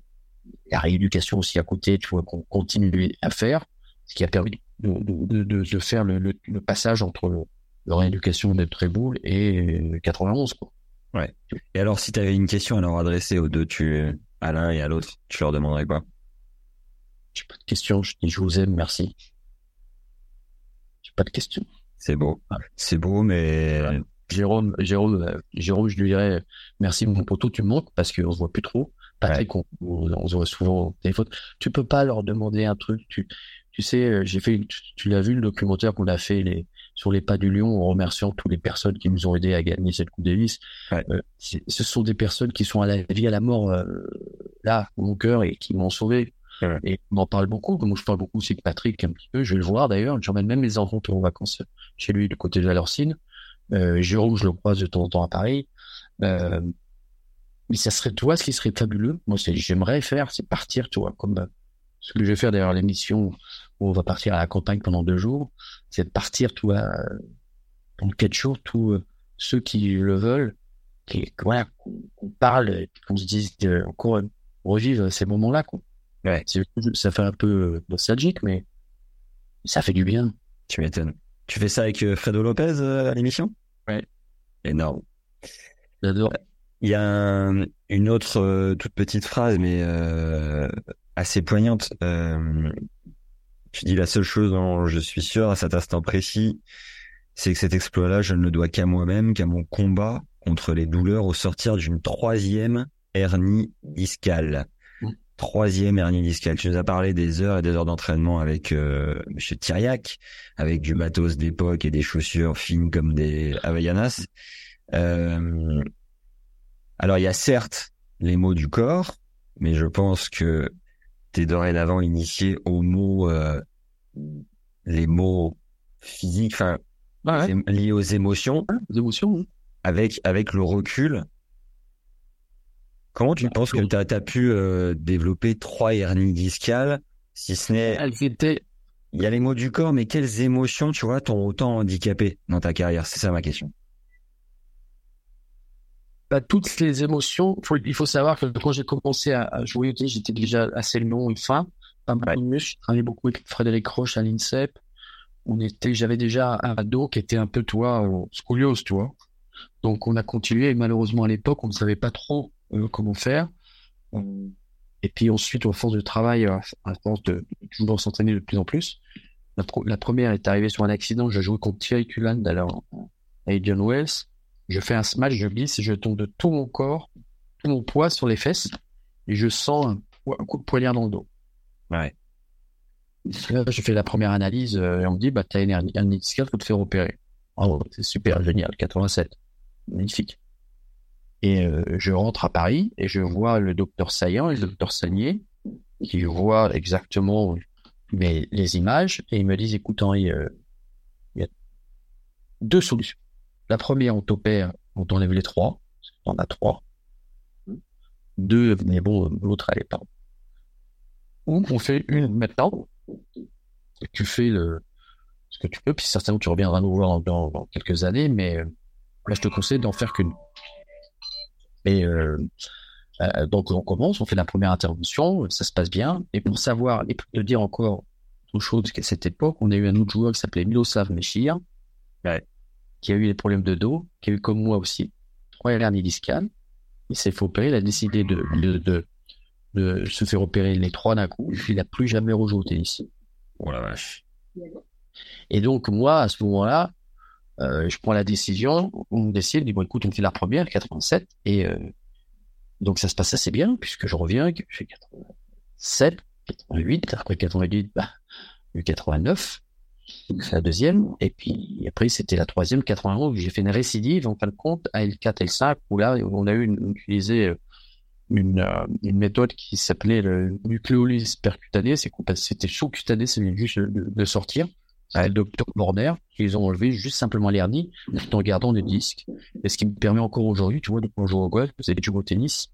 [SPEAKER 2] la rééducation aussi à côté, tu vois, qu'on continue à faire, ce qui a permis de, de, de, faire le, le, passage entre la rééducation de Tréboul et 91, quoi.
[SPEAKER 1] Ouais. Et alors, si tu avais une question à leur adresser aux deux, tu, à l'un et à l'autre, tu leur demanderais quoi?
[SPEAKER 2] J'ai pas de question, je dis je vous aime, merci. J'ai pas de question.
[SPEAKER 1] C'est beau. C'est beau, mais.
[SPEAKER 2] Ouais. Jérôme, Jérôme, euh, Jérôme, je lui dirais merci mon poteau, tu me manques parce qu'on se voit plus trop. Patrick, ouais. on, on, se voit souvent au téléphone. Tu peux pas leur demander un truc. Tu, tu sais, j'ai fait, tu, tu l'as vu le documentaire qu'on a fait les, sur les pas du lion en remerciant toutes les personnes qui nous ont aidés à gagner cette Coupe Davis.
[SPEAKER 1] Ouais.
[SPEAKER 2] Euh, ce sont des personnes qui sont à la vie, à la mort, euh, là, mon cœur et qui m'ont sauvé.
[SPEAKER 1] Ouais.
[SPEAKER 2] Et on en parle beaucoup. Comme je parle beaucoup, c'est que Patrick, un petit peu, je vais le voir d'ailleurs. J'emmène même mes enfants en vacances chez lui, du côté de Valorcine. Euh, Jérôme, je le croise de temps en temps à Paris. Euh, mais ça serait, toi, ce qui serait fabuleux. Moi, c'est, j'aimerais faire, c'est partir, tu vois, comme euh, ce que je vais faire d'ailleurs l'émission où on va partir à la campagne pendant deux jours. C'est de partir, tu vois, pendant quatre jours, tous euh, ceux qui le veulent, qui, voilà, qu'on parle, qu'on se dise, euh, encore revivre ces moments-là, quoi.
[SPEAKER 1] Ouais.
[SPEAKER 2] Ça fait un peu nostalgique, mais ça fait du bien.
[SPEAKER 1] Tu m'étonnes. Tu fais ça avec Fredo Lopez à l'émission?
[SPEAKER 2] Ouais.
[SPEAKER 1] Énorme.
[SPEAKER 2] J'adore.
[SPEAKER 1] Il y a un, une autre euh, toute petite phrase, mais euh, assez poignante. Euh, tu dis la seule chose dont je suis sûr à cet instant précis, c'est que cet exploit-là, je ne le dois qu'à moi-même, qu'à mon combat contre les douleurs au sortir d'une troisième hernie discale. Troisième hernie discale. Tu nous as parlé des heures et des heures d'entraînement avec euh, Monsieur Thiriac, avec du matos d'époque et des chaussures fines comme des Havaianas. Euh, alors il y a certes les mots du corps, mais je pense que t'es dorénavant initié aux mots, euh, les mots physiques, enfin
[SPEAKER 2] ah ouais.
[SPEAKER 1] liés aux émotions,
[SPEAKER 2] aux émotions, hein.
[SPEAKER 1] avec avec le recul. Comment tu
[SPEAKER 2] bah,
[SPEAKER 1] penses que tu as, pu euh, développer trois hernies discales Si ce n'est, il y a les mots du corps, mais quelles émotions, tu vois, t'ont autant handicapé dans ta carrière? C'est ça ma question.
[SPEAKER 2] bah, toutes les émotions. Faut- il faut savoir que quand j'ai commencé à, à jouer j'étais déjà assez long et fin, pas beaucoup de muscles. Je travaillais beaucoup avec Frédéric Roche à l'INSEP. On était, j'avais déjà un ado qui était un peu, toi, scoliose, tu vois. Donc on a continué et malheureusement à l'époque on ne savait pas trop comment faire. Euh, et puis ensuite, au force de travail, à à force de toujours s'entraîner de plus en plus, la, première est arrivée sur un accident. J'ai joué contre Thierry Culland alors à Indian Wells. Je fais un smash, je glisse et je tombe de tout mon corps, tout mon poids sur les fesses et je sens un, po- un coup de poignard dans le dos.
[SPEAKER 1] Ouais.
[SPEAKER 2] Là, je fais la première analyse euh, et on me dit, bah, t'as une hernie hernie discale, faut te faire opérer. Oh, c'est super, génial, 87. Magnifique. Et euh, je rentre à Paris et je vois le docteur Saillant et le docteur Sagnier qui voient exactement mes, les images et ils me disent, écoute Henri, euh, il y a deux solutions. La première, on t'opère, on t'enlève les trois, on a trois. Deux, mais bon, l'autre, elle est pas. Ou on fait une maintenant, tu fais ce que tu peux, puis certainement tu reviendras nous voir dans, dans quelques années, mais euh, là je te conseille d'en faire qu'une. Et euh, euh, donc on commence, on fait la première intervention, ça se passe bien, et pour savoir, et pour te dire encore autre chose qu'à cette époque, on a eu un autre joueur qui s'appelait Miloslav Mechir,
[SPEAKER 1] Ouais.
[SPEAKER 2] qui a eu des problèmes de dos, qui a eu comme moi aussi trois hernies discales. Il s'est fait opérer, il a décidé de, de, de, de se faire opérer les trois d'un coup. Il n'a plus jamais rejoué au tennis.
[SPEAKER 1] Oh la vache.
[SPEAKER 2] Et donc, moi, à ce moment-là, je prends la décision, on décide, dit, bon, écoute, on fait la première, 87, et euh, donc ça se passe assez bien, puisque je reviens, que j'ai 87, 88, après 88, bah, j'ai eu 89, c'est la deuxième, et puis après, c'était la troisième, 91, où j'ai fait une récidive, en fin de compte, à L4, L5, où là, on a eu une, utilisé euh, une, euh, une méthode qui s'appelait le nucléolyse percutanée, c'est qu'on c'était sous-cutané, c'est juste de, de sortir, à le docteur Borner, qu'ils ont enlevé juste simplement l'hernie, en gardant le disque. Et ce qui me permet encore aujourd'hui, tu vois, de jouer au golf, c'est de jouer au tennis,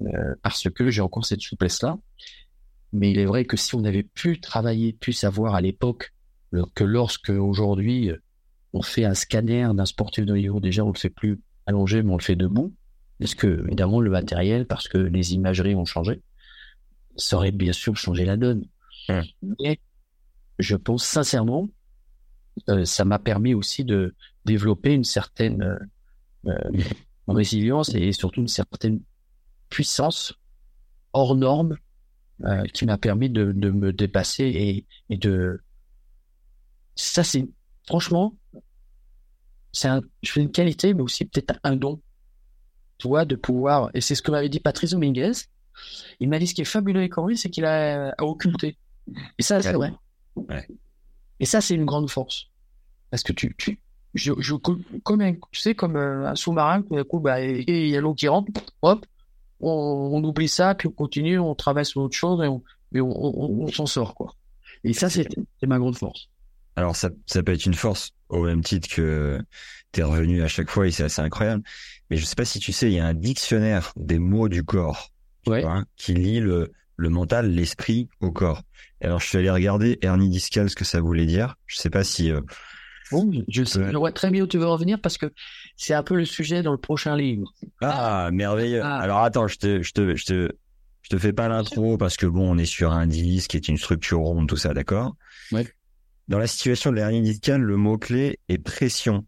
[SPEAKER 2] euh, parce que j'ai encore cette souplesse-là. Mais il est vrai que si on avait pu travailler, pu savoir à l'époque que lorsque aujourd'hui euh, on fait un scanner d'un sportif de niveau, déjà on le fait plus allongé, mais on le fait debout, parce que évidemment le matériel, parce que les imageries ont changé, ça aurait bien sûr changé la donne.
[SPEAKER 1] Hum.
[SPEAKER 2] Mais je pense sincèrement, euh, ça m'a permis aussi de développer une certaine euh, euh, résilience et surtout une certaine puissance hors norme euh, qui m'a permis de, de me dépasser et, et de ça c'est franchement c'est un je fais une qualité mais aussi peut-être un don tu vois de pouvoir et c'est ce que m'avait dit Patrice Dominguez. Il m'a dit ce qui est fabuleux avec Henri c'est qu'il a, a occulté et ça c'est vrai.
[SPEAKER 1] Ouais.
[SPEAKER 2] et ça c'est une grande force parce que tu, tu je, je, comme un, tu sais, comme euh, un sous-marin, coup, bah, il y a l'eau qui rentre, hop, on, on oublie ça, puis on continue, on travaille sur autre chose et on, on, on, s'en sort, quoi. Et ça, c'est c'est ma grande force.
[SPEAKER 1] Alors ça, ça peut être une force au même titre que t'es revenu à chaque fois et c'est assez incroyable. Mais je sais pas si tu sais, il y a un dictionnaire des mots du corps tu
[SPEAKER 2] Ouais.
[SPEAKER 1] vois, qui lie le, le mental, l'esprit au corps. Et alors je suis allé regarder hernie discale ce que ça voulait dire. Je sais pas si euh,
[SPEAKER 2] Bon, je, sais,
[SPEAKER 1] Ouais.
[SPEAKER 2] je vois très bien où tu veux revenir parce que c'est un peu le sujet dans le prochain livre.
[SPEAKER 1] ah merveilleux.
[SPEAKER 2] Ah.
[SPEAKER 1] Alors attends, je te je te je te je te fais pas l'intro parce que bon, on est sur un disque qui est une structure ronde, tout ça, d'accord?
[SPEAKER 2] Ouais.
[SPEAKER 1] Dans la situation de l'hernie discale, le mot clé est pression.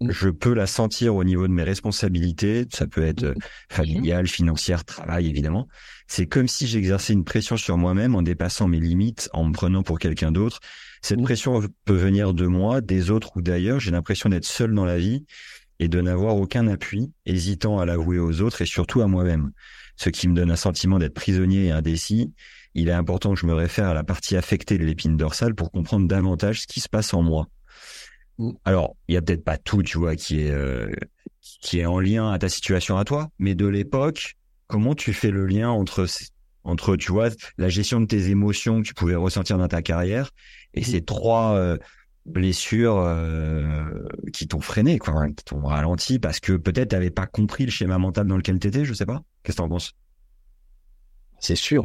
[SPEAKER 2] Mm.
[SPEAKER 1] Je peux la sentir au niveau de mes responsabilités. Ça peut être euh, familiale, financière, travail, évidemment. C'est comme si j'exerçais une pression sur moi-même en dépassant mes limites, en me prenant pour quelqu'un d'autre. Cette
[SPEAKER 2] Mm.
[SPEAKER 1] pression peut venir de moi, des autres ou d'ailleurs. J'ai l'impression d'être seul dans la vie et de n'avoir aucun appui, hésitant à l'avouer aux autres et surtout à moi-même. Ce qui me donne un sentiment d'être prisonnier et indécis. Il est important que je me réfère à la partie affectée de l'épine dorsale pour comprendre davantage ce qui se passe en moi. Alors, il y a peut-être pas tout, tu vois, qui est euh, qui est en lien à ta situation à toi, mais de l'époque, comment tu fais le lien entre entre tu vois la gestion de tes émotions que tu pouvais ressentir dans ta carrière et ces trois euh, blessures euh, qui t'ont freiné, quoi, hein, qui t'ont ralenti parce que peut-être t'avais pas compris le schéma mental dans lequel t'étais, je sais pas. Qu'est-ce que t'en penses?
[SPEAKER 2] C'est sûr.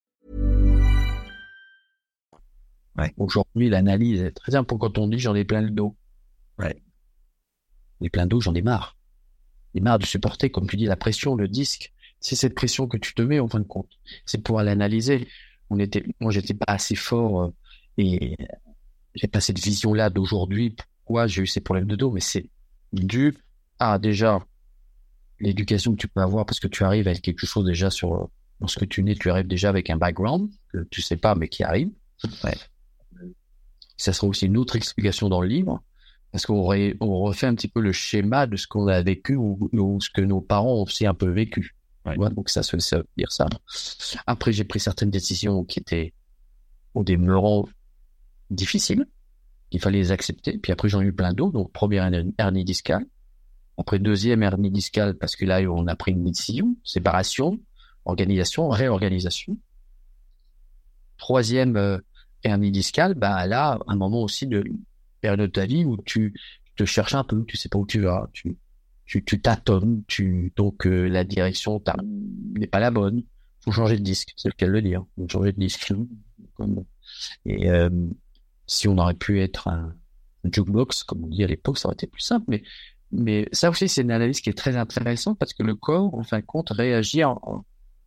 [SPEAKER 2] Ouais. Aujourd'hui, l'analyse est très important quand on dit j'en ai plein le dos.
[SPEAKER 1] Ouais.
[SPEAKER 2] J'ai plein d'eau, j'en ai marre. J'en ai marre de supporter, comme tu dis, la pression, le disque. C'est cette pression que tu te mets en fin de compte. C'est pour l'analyser. On était, moi, j'étais pas assez fort euh, et j'ai pas cette vision-là d'aujourd'hui. Pourquoi j'ai eu ces problèmes de dos? Mais c'est dû à déjà l'éducation que tu peux avoir parce que tu arrives avec quelque chose déjà sur lorsque tu nais, tu arrives déjà avec un background que tu sais pas mais qui arrive. Ouais. Ça sera aussi une autre explication dans le livre parce qu'on on refait un petit peu le schéma de ce qu'on a vécu ou, ce que nos parents ont aussi un peu vécu. Ouais. donc ça se veut dire ça. Après, j'ai pris certaines décisions qui étaient au demeurant difficiles. Il fallait les accepter. Puis après, j'en ai eu plein d'autres. Donc, première hernie discale. Après, deuxième hernie discale, parce que là, on a pris une décision. Séparation, organisation, réorganisation. Troisième euh, hernie discale, bah là, un moment aussi de période de ta vie où tu te cherches un peu, tu sais pas où tu vas, tu tu, tu tâtonnes, tu donc euh, la direction n'est pas la bonne. Faut changer de disque, c'est le cas de le dire. Faut changer de disque. Et euh, si on aurait pu être un, jukebox, comme on dit à l'époque, ça aurait été plus simple. Mais mais ça aussi, c'est une analyse qui est très intéressante parce que le corps, en fin de compte, réagit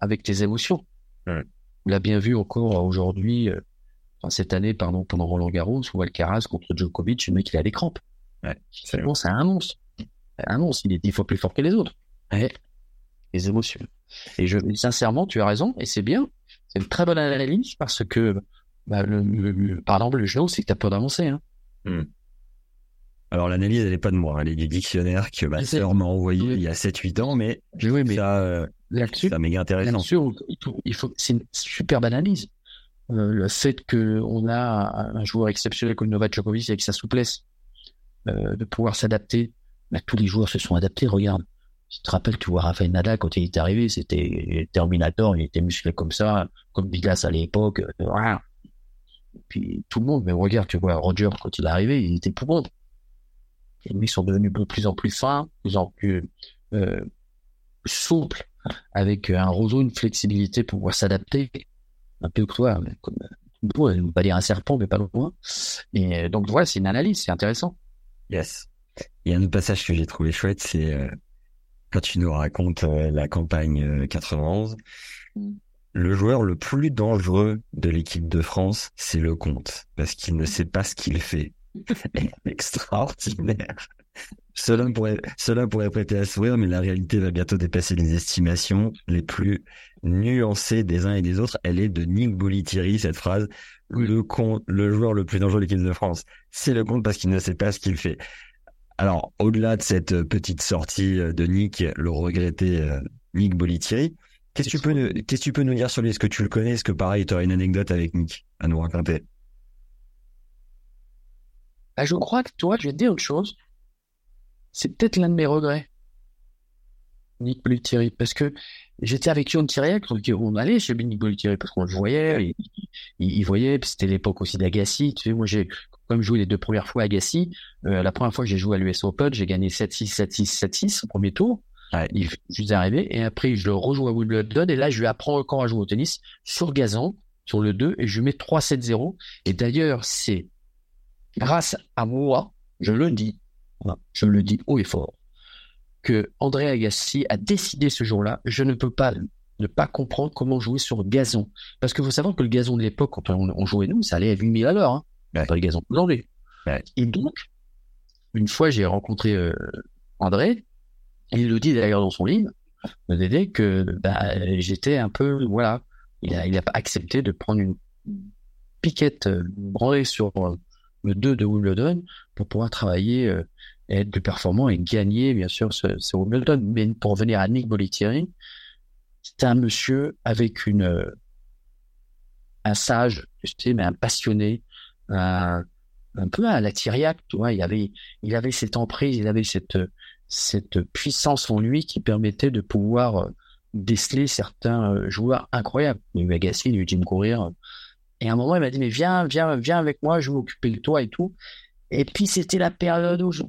[SPEAKER 2] avec tes émotions. On l'a bien vu encore aujourd'hui, euh, enfin, cette année, pardon, pendant Roland Garros, ou Alcaraz contre Djokovic, le mec, il a des crampes. Ouais, c'est un monstre. Ah non, il est dix fois plus fort que les autres. les émotions. Et je, sincèrement, tu as raison, et c'est bien. C'est une très bonne analyse parce que, bah, le, par exemple, le genou, c'est que tu as peur d'avancer. Hein. Hmm.
[SPEAKER 1] Alors l'analyse, elle n'est pas de moi, elle est du dictionnaire que ma sœur m'a envoyé il y a 7-8 ans, mais, oui, mais ça, euh, ça méga intéressant.
[SPEAKER 2] Il faut, c'est une superbe analyse. Euh, le fait qu'on a un joueur exceptionnel comme Novak Djokovic avec sa souplesse, euh, de pouvoir s'adapter bah, tous les joueurs se sont adaptés. Regarde, tu te rappelles, tu vois Rafael Nadal quand il est arrivé, c'était Terminator, il était musclé comme ça, comme Vigas à l'époque. Euh, puis tout le monde, mais regarde, tu vois Roger quand il est arrivé, il était pour bon. Les mecs sont devenus de plus en plus fins, de plus en plus euh, souples, avec un roseau, une flexibilité pour pouvoir s'adapter. Un peu que toi, comme, on ne pas dire un serpent, mais pas loin. Et donc voilà, c'est une analyse, c'est intéressant.
[SPEAKER 1] Yes. Il y a un autre passage que j'ai trouvé chouette, c'est euh, quand tu nous racontes euh, la campagne 91. Euh, mm. Le joueur le plus dangereux de l'équipe de France, c'est le comte, parce qu'il ne sait pas ce qu'il fait. Extraordinaire. Cela pourrait, cela pourrait prêter à sourire, mais la réalité va bientôt dépasser les estimations les plus nuancées des uns et des autres. Elle est de Nick Bolitieri, cette phrase. Le compte, le joueur le plus dangereux de l'équipe de France, c'est le compte parce qu'il ne sait pas ce qu'il fait. Alors, au-delà de cette petite sortie euh, de Nick, le regretté euh, Nick Bolitieri, qu'est-ce que tu peux, qu'est-ce que tu peux nous dire sur lui? Est-ce que tu le connais? Est-ce que pareil, tu as une anecdote avec Nick à nous raconter?
[SPEAKER 2] Bah, Je crois que toi, je vais te dire une chose. C'est peut-être l'un de mes regrets. Nick Bolitieri, parce que j'étais avec Yohan Tiriac, on allait chez Nick Bolitieri parce qu'on le voyait, il, voyait, c'était l'époque aussi d'Agassi, tu sais, moi j'ai, comme joué les deux premières fois à Agassi, euh, la première fois que j'ai joué à l'US Open, j'ai gagné 7-6, 7-6, 7-6 au premier tour. Ouais. Il, je suis arrivé et après je le rejoue à Wimbledon et là je lui apprends encore à jouer au tennis sur gazon, sur le 2 et je lui mets 3-7-0. Et d'ailleurs c'est grâce à moi, je le dis, je le dis haut et fort, que André Agassi a décidé ce jour-là, je ne peux pas ne pas comprendre comment jouer sur gazon. Parce que vous savez que le gazon de l'époque, quand on, jouait nous, ça allait à 8000 à l'heure. Hein. Pas le gazon aujourd'hui. Et donc, une fois, j'ai rencontré euh, André. il le dit d'ailleurs dans son livre, Dédé, que bah, j'étais un peu, voilà, il a, il a accepté de prendre une piquette euh, branlée sur euh, le 2 de Wimbledon pour pouvoir travailler euh, être plus performant et gagner, bien sûr, ce, Wimbledon. Mais pour revenir à Nick Bolitieri, c'est un monsieur avec une un sage, mais un passionné, un, un peu à la tu vois. Il avait, il avait cette emprise, il avait cette, cette puissance en lui qui permettait de pouvoir déceler certains joueurs incroyables. Eu Agassi, eu Jim Courir. Et à un moment, il m'a dit, mais viens, viens, viens avec moi, je vais m'occuper de toi et tout. Et puis, c'était la période où je...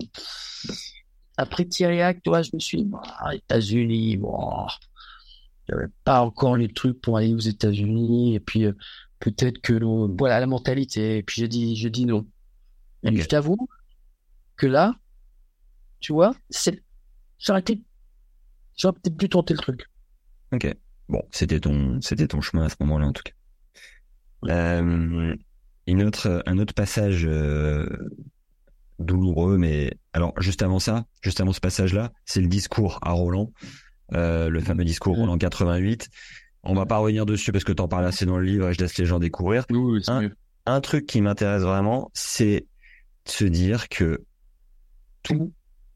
[SPEAKER 2] Après Thiriac, tu vois, je me suis dit, bah, États-Unis, bon, il n'y avait pas encore les trucs pour aller aux États-Unis. Et puis, peut-être que, voilà, la mentalité. Et puis, j'ai dit, j'ai dit non. Et je t'avoue que là, tu vois, c'est, j'aurais été, j'aurais peut-être pu tenter le truc.
[SPEAKER 1] Ok. Bon, c'était ton, c'était ton chemin à ce moment-là, en tout cas. Euh, une autre, un autre passage euh, douloureux, mais alors juste avant ça, juste avant ce passage-là, c'est le discours à Roland, euh, le fameux discours Roland 88. On va pas revenir dessus parce que t'en parles assez dans le livre et je laisse les gens découvrir.
[SPEAKER 2] Oui,
[SPEAKER 1] un, un truc qui m'intéresse vraiment, c'est de se dire que tout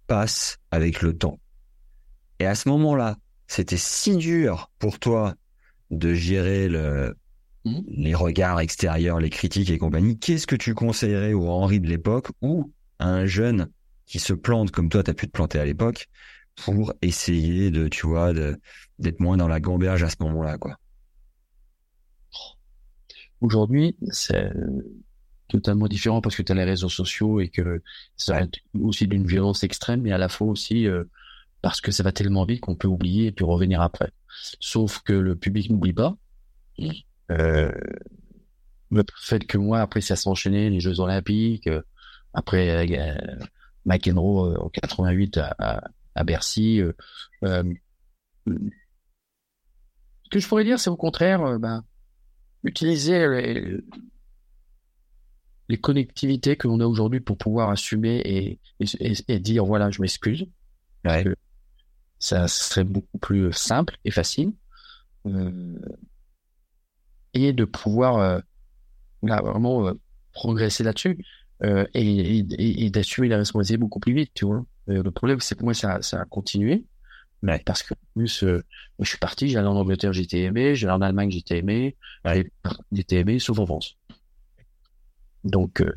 [SPEAKER 1] passe avec le temps. Et à ce moment-là, c'était si dur pour toi de gérer le, mmh. les regards extérieurs, les critiques et compagnie. Qu'est-ce que tu conseillerais au Henri de l'époque ou un jeune qui se plante comme toi, t'as pu te planter à l'époque pour essayer de, tu vois, d'être moins dans la gamberge à ce moment-là, quoi.
[SPEAKER 2] Aujourd'hui, c'est totalement différent parce que tu as les réseaux sociaux et que ça va aussi d'une violence extrême, mais à la fois aussi euh, parce que ça va tellement vite qu'on peut oublier et puis revenir après. Sauf que le public n'oublie pas. Euh, le fait que moi, après, ça s'est enchaîné, les Jeux Olympiques, euh, après euh, McEnroe en 88 à, à, Bercy. ce que je pourrais dire, c'est au contraire, ben, utiliser les, les connectivités que l'on a aujourd'hui pour pouvoir assumer et, et, et dire voilà, je m'excuse.
[SPEAKER 1] Ouais.
[SPEAKER 2] Ça serait beaucoup plus simple et facile. Euh, et de pouvoir euh, là, vraiment euh, progresser là-dessus euh, et, et, d'assumer la responsabilité beaucoup plus vite, tu vois. Euh, le problème, c'est que moi, ça, ça a continué.
[SPEAKER 1] Ouais.
[SPEAKER 2] Parce que plus, euh, je suis parti, j'allais en Angleterre, j'étais aimé, j'allais en Allemagne, j'étais aimé,
[SPEAKER 1] ouais.
[SPEAKER 2] j'étais aimé, sauf en France. Donc, euh,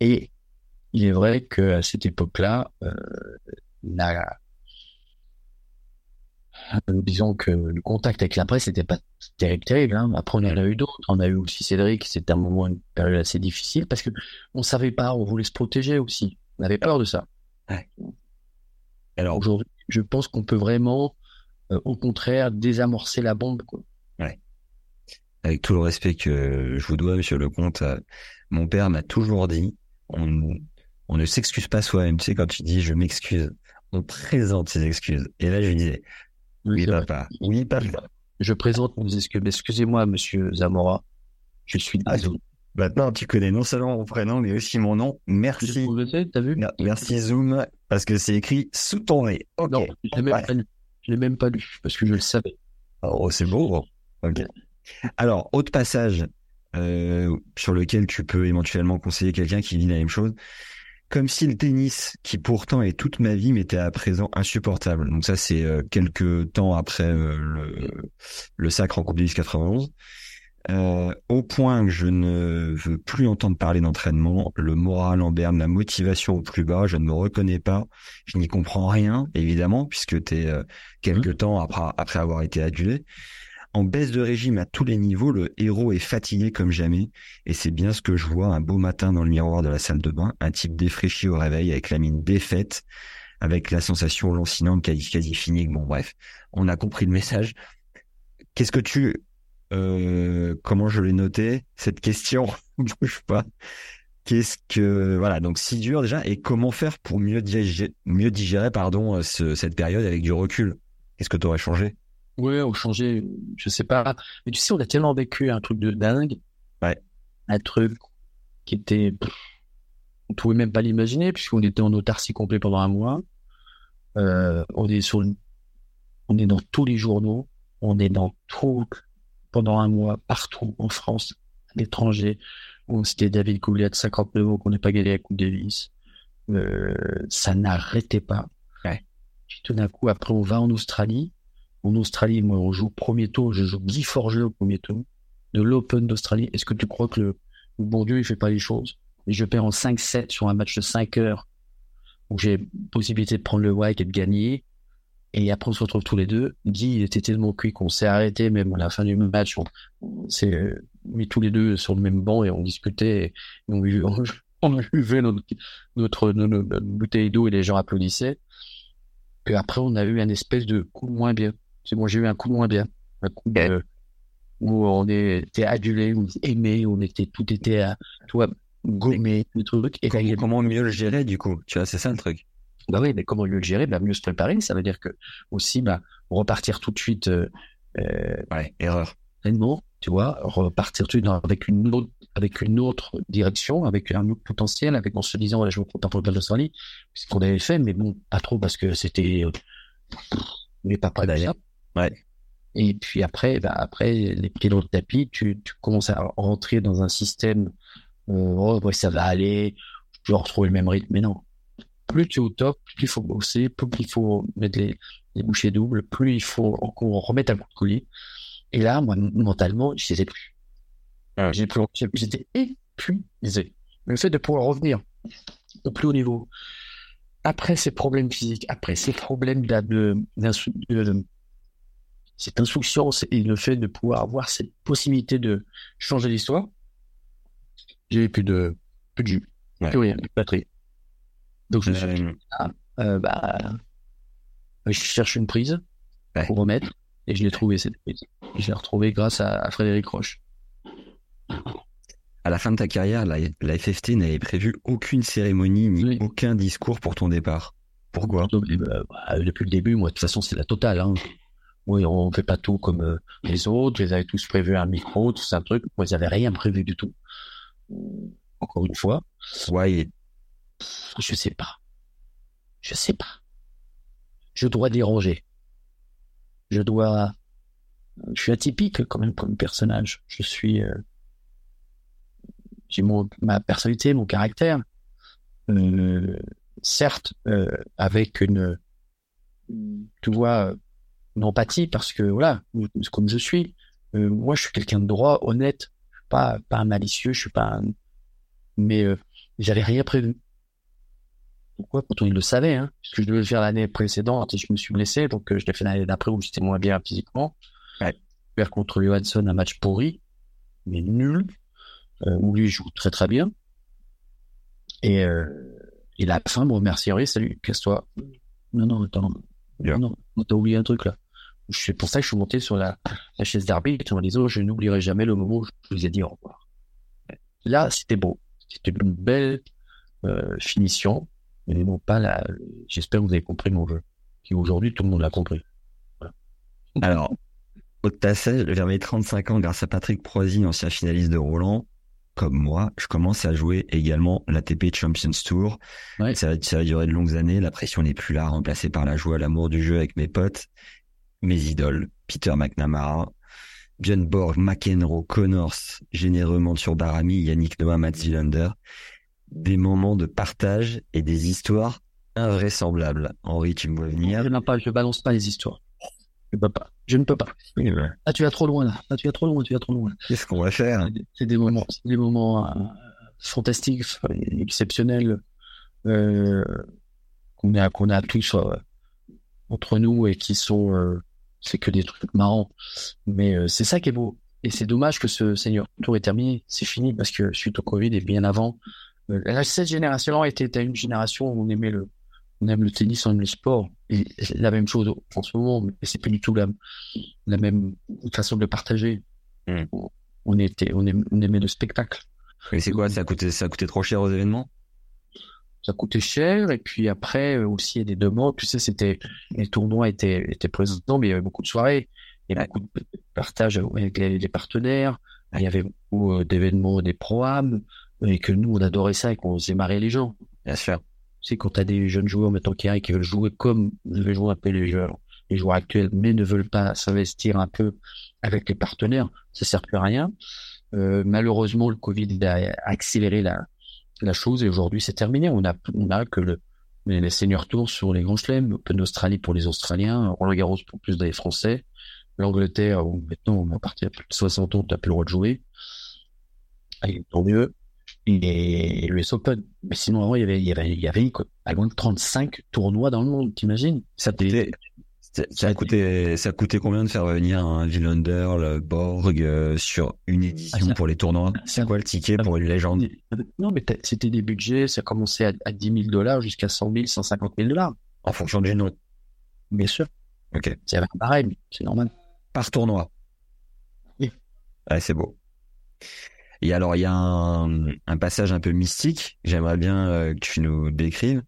[SPEAKER 2] et il est vrai que à cette époque-là, euh, la, disons que le contact avec la presse n'était pas terrible, terrible. Hein. Après, on en a eu d'autres. On a eu aussi Cédric. C'était un moment, une période assez difficile parce que on savait pas, on voulait se protéger aussi. On avait peur de ça.
[SPEAKER 1] Ouais. Alors
[SPEAKER 2] aujourd'hui, je pense qu'on peut vraiment, euh, au contraire, désamorcer la bombe. Quoi.
[SPEAKER 1] Ouais. Avec tout le respect que je vous dois, Monsieur Lecomte, euh, mon père m'a toujours dit, on, on ne s'excuse pas soi-même. Tu sais, quand tu dis je m'excuse, on présente ses excuses. Et là, je lui disais, oui, papa. Oui, papa.
[SPEAKER 2] Je présente mes excuses. Excusez-moi, monsieur Zamora. Je suis désolé.
[SPEAKER 1] Maintenant, tu connais non seulement mon prénom, mais aussi mon nom. Merci.
[SPEAKER 2] Vu
[SPEAKER 1] Merci Zoom, parce que c'est écrit sous ton nez.
[SPEAKER 2] Non, je l'ai même, même pas lu, parce que je le savais.
[SPEAKER 1] Oh, c'est beau. Ok. Alors, autre passage euh, sur lequel tu peux éventuellement conseiller quelqu'un qui vit la même chose comme si le tennis, qui pourtant est toute ma vie, m'était à présent insupportable. Donc ça, c'est euh, quelques temps après euh, le, le, sacre en Coupe Davis 91. Euh, au point que je ne veux plus entendre parler d'entraînement, le moral en berne, la motivation au plus bas, je ne me reconnais pas, je n'y comprends rien, évidemment, puisque tu es euh, quelques mmh. temps après, après avoir été adulé en baisse de régime à tous les niveaux, le héros est fatigué comme jamais, et c'est bien ce que je vois un beau matin dans le miroir de la salle de bain, un type défraîchi au réveil avec la mine défaite, avec la sensation lancinante quasi, quasi finie. Bon bref, on a compris le message. Qu'est-ce que tu... Euh, comment je l'ai noté Cette question, bouge pas. Qu'est-ce que voilà donc si dur déjà et comment faire pour mieux digérer, pardon ce, cette période avec du recul? Qu'est-ce que tu aurais changé?
[SPEAKER 2] Ouais, ou changer, je sais pas. Mais tu sais, on a tellement vécu un truc de dingue.
[SPEAKER 1] Ouais.
[SPEAKER 2] Un truc qui était, pff, on pouvait même pas l'imaginer puisqu'on était en autarcie complet pendant un mois. Euh, on est sur, on est dans tous les journaux, on est dans tout pendant un mois partout en France, à l'étranger. On c'était David Gouliat de 59 ans qu'on n'est pas gagné à Coupe Davis. Euh, ça n'arrêtait pas.
[SPEAKER 1] Ouais.
[SPEAKER 2] Puis tout d'un coup, après, on va en Australie en Australie, moi, on joue premier tour, je joue Guy Forger au premier tour. de l'Open d'Australie. Est-ce que tu crois que le, bon Dieu, il fait pas les choses? Et je perds en 5-7 sur un match de 5 heures où j'ai possibilité de prendre le white et de gagner. Et après, on se retrouve tous les deux. Guy, il était tellement cuit qu'on s'est arrêté, même à la fin du match, on, s'est euh, mis tous les deux sur le même banc et on discutait. Et on, on, on buvait notre, bouteille d'eau et les gens applaudissaient. Puis après, on a eu un espèce de coup moins bien. C'est moi, j'ai eu un coup moins bien. Un coup de, où on était adulé, on était aimé, on était, tout était à, toi, gourmet, le truc.
[SPEAKER 1] Et comment, comment mieux le gérer, du coup? Tu vois, c'est ça le truc.
[SPEAKER 2] Bah oui, mais comment mieux le gérer? Bah, mieux se préparer. Ça veut dire que, aussi, bah, repartir tout de suite, euh,
[SPEAKER 1] euh ouais, erreur.
[SPEAKER 2] Tu vois, repartir tout de suite avec une autre, avec une autre direction, avec un autre potentiel, avec en se disant, je vous prépare pour le d'Australie, ce qu'on avait fait, mais bon, pas trop parce que c'était, mais pas prêt d'ailleurs.
[SPEAKER 1] Ouais.
[SPEAKER 2] Et puis après, bah après les pieds dans le tapis, tu, tu commences à rentrer dans un système. Euh, oh, ouais, ça va aller. Je vais retrouver le même rythme, mais non. Plus tu es au top, plus il faut bosser, plus il faut mettre les, les bouchées doubles, plus il faut encore remettre un coup de collier. Et là, moi, mentalement, je sais plus. Ah. J'ai plus, j'étais épuisé. Le fait de pouvoir revenir au plus haut niveau, après ces problèmes physiques, après ces problèmes de, de, cette insouciance et le fait de pouvoir avoir cette possibilité de changer l'histoire, j'ai plus de, plus de jus, plus rien, plus de batterie. Donc je suis ah, euh, bah, je cherche une prise pour remettre et je l'ai trouvé cette prise. Je l'ai retrouvée grâce à, Frédéric Roche.
[SPEAKER 1] À la fin de ta carrière, la, la FFT n'avait prévu aucune cérémonie ni aucun discours pour ton départ. Pourquoi?
[SPEAKER 2] Bah, bah, Depuis le début, moi, de toute façon, c'est la totale. Hein. Oui, on fait pas tout comme euh, les autres. Ils avaient tous prévu un micro, tout ça, un truc. Moi, ils n'avaient rien prévu du tout. Encore une fois.
[SPEAKER 1] Ouais.
[SPEAKER 2] Je sais pas. Je sais pas. Je dois déranger. Je dois. Je suis atypique quand même comme personnage. Je suis. Euh, j'ai mon ma personnalité, mon caractère. Euh, certes, avec une. Tu vois une empathie parce que voilà, comme je suis, euh, moi je suis quelqu'un de droit, honnête, pas pas un malicieux, je suis pas un... mais euh, j'avais rien prévu. Pourquoi? Pourtant il le savait, hein, puisque je devais le faire l'année précédente et je me suis blessé, donc euh, je l'ai fait l'année d'après où j'étais moins bien physiquement. Ouais. Faire contre Johansson un match pourri, mais nul, euh, où lui joue très très bien. Et, euh, et la fin me remercierait, salut, casse-toi. Non, non, attends. Non, non, t'as oublié un truc là. C'est pour ça que je suis monté sur la, la chaise d'arbitre en disant je n'oublierai jamais le moment où je vous ai dit au revoir. Là, c'était beau. C'était une belle euh, finition, mais non pas la. J'espère que vous avez compris mon jeu. Qui aujourd'hui tout le monde l'a compris.
[SPEAKER 1] Alors, au passage, vers mes 35 ans, grâce à Patrick Proisy, ancien finaliste de Roland, comme moi, je commence à jouer également l'ATP Champions Tour. Ça, va, ça va durer de longues années. La pression n'est plus là, remplacée par la joie, l'amour du jeu avec mes potes mes idoles, Peter McNamara, Björn Borg, McEnroe, Connors, généreusement sur Barami, Yannick Noah, Matt Zilander. Des moments de partage et des histoires invraisemblables. Henri, tu me vois venir.
[SPEAKER 2] Je, pas, je balance pas les histoires. Je peux pas. Je ne peux pas. Ah, tu vas trop loin là. Ah, tu vas trop loin, tu vas trop loin.
[SPEAKER 1] Qu'est-ce qu'on va faire?
[SPEAKER 2] C'est des moments, des moments euh, fantastiques, exceptionnels, euh, qu'on a, qu'on a euh, entre nous et qui sont c'est que des trucs marrants. Mais euh, c'est ça qui est beau. Et c'est dommage que ce senior tour est terminé. C'est fini parce que suite au Covid et bien avant, euh, cette génération-là était une génération où on aimait le, on aime le tennis, on aime le sport. Et la même chose en ce moment, mais c'est plus du tout la, la même façon de partager. Hmm. On, était, on aimait, on aimait le spectacle.
[SPEAKER 1] Et c'est quoi? Ça coûté, ça a coûté trop cher aux événements?
[SPEAKER 2] Ça coûtait cher et puis après euh, aussi il y a des demandes. Tu sais c'était les tournois étaient étaient présents mais il y avait beaucoup de soirées. Il y avait beaucoup de partage avec les, partenaires. Il y avait beaucoup euh, d'événements des programmes et que nous on adorait ça et qu'on faisait marrer les gens.
[SPEAKER 1] Bien sûr.
[SPEAKER 2] Sais quand t'as des jeunes joueurs maintenant qui arrivent qui veulent jouer comme veulent jouer un peu les joueurs les joueurs actuels mais ne veulent pas s'investir un peu avec les partenaires ça sert plus à rien. Euh, malheureusement le Covid a accéléré la la chose et aujourd'hui c'est terminé. On a, que le, les seniors tours sur les grands chelems, Open d'Australie pour les Australiens, Roland Garros pour plus des Français, l'Angleterre, où maintenant, on est parti à plus de 60 ans, t'as plus le droit de jouer. Allez, tant mieux. Et l'US Open. Mais sinon, avant, il y avait, il y avait, il y avait à loin de 35 tournois dans le monde, t'imagines?
[SPEAKER 1] Ça ça a coûté, ça a coûté combien de faire venir un Villander, le Borg euh, sur une édition
[SPEAKER 2] Ah, ça-
[SPEAKER 1] pour les tournois C'est quoi le ticket pour une légende?
[SPEAKER 2] Non, mais c'était des budgets, ça commençait à, à 10 000 dollars jusqu'à 100 000, 150 000 dollars.
[SPEAKER 1] En fonction du nom.
[SPEAKER 2] Bien sûr.
[SPEAKER 1] Ok.
[SPEAKER 2] C'est pareil, c'est normal.
[SPEAKER 1] Par tournoi.
[SPEAKER 2] Oui.
[SPEAKER 1] Ouais, c'est beau. Et alors, il y a un, un passage un peu mystique. J'aimerais bien euh, que tu nous décrives.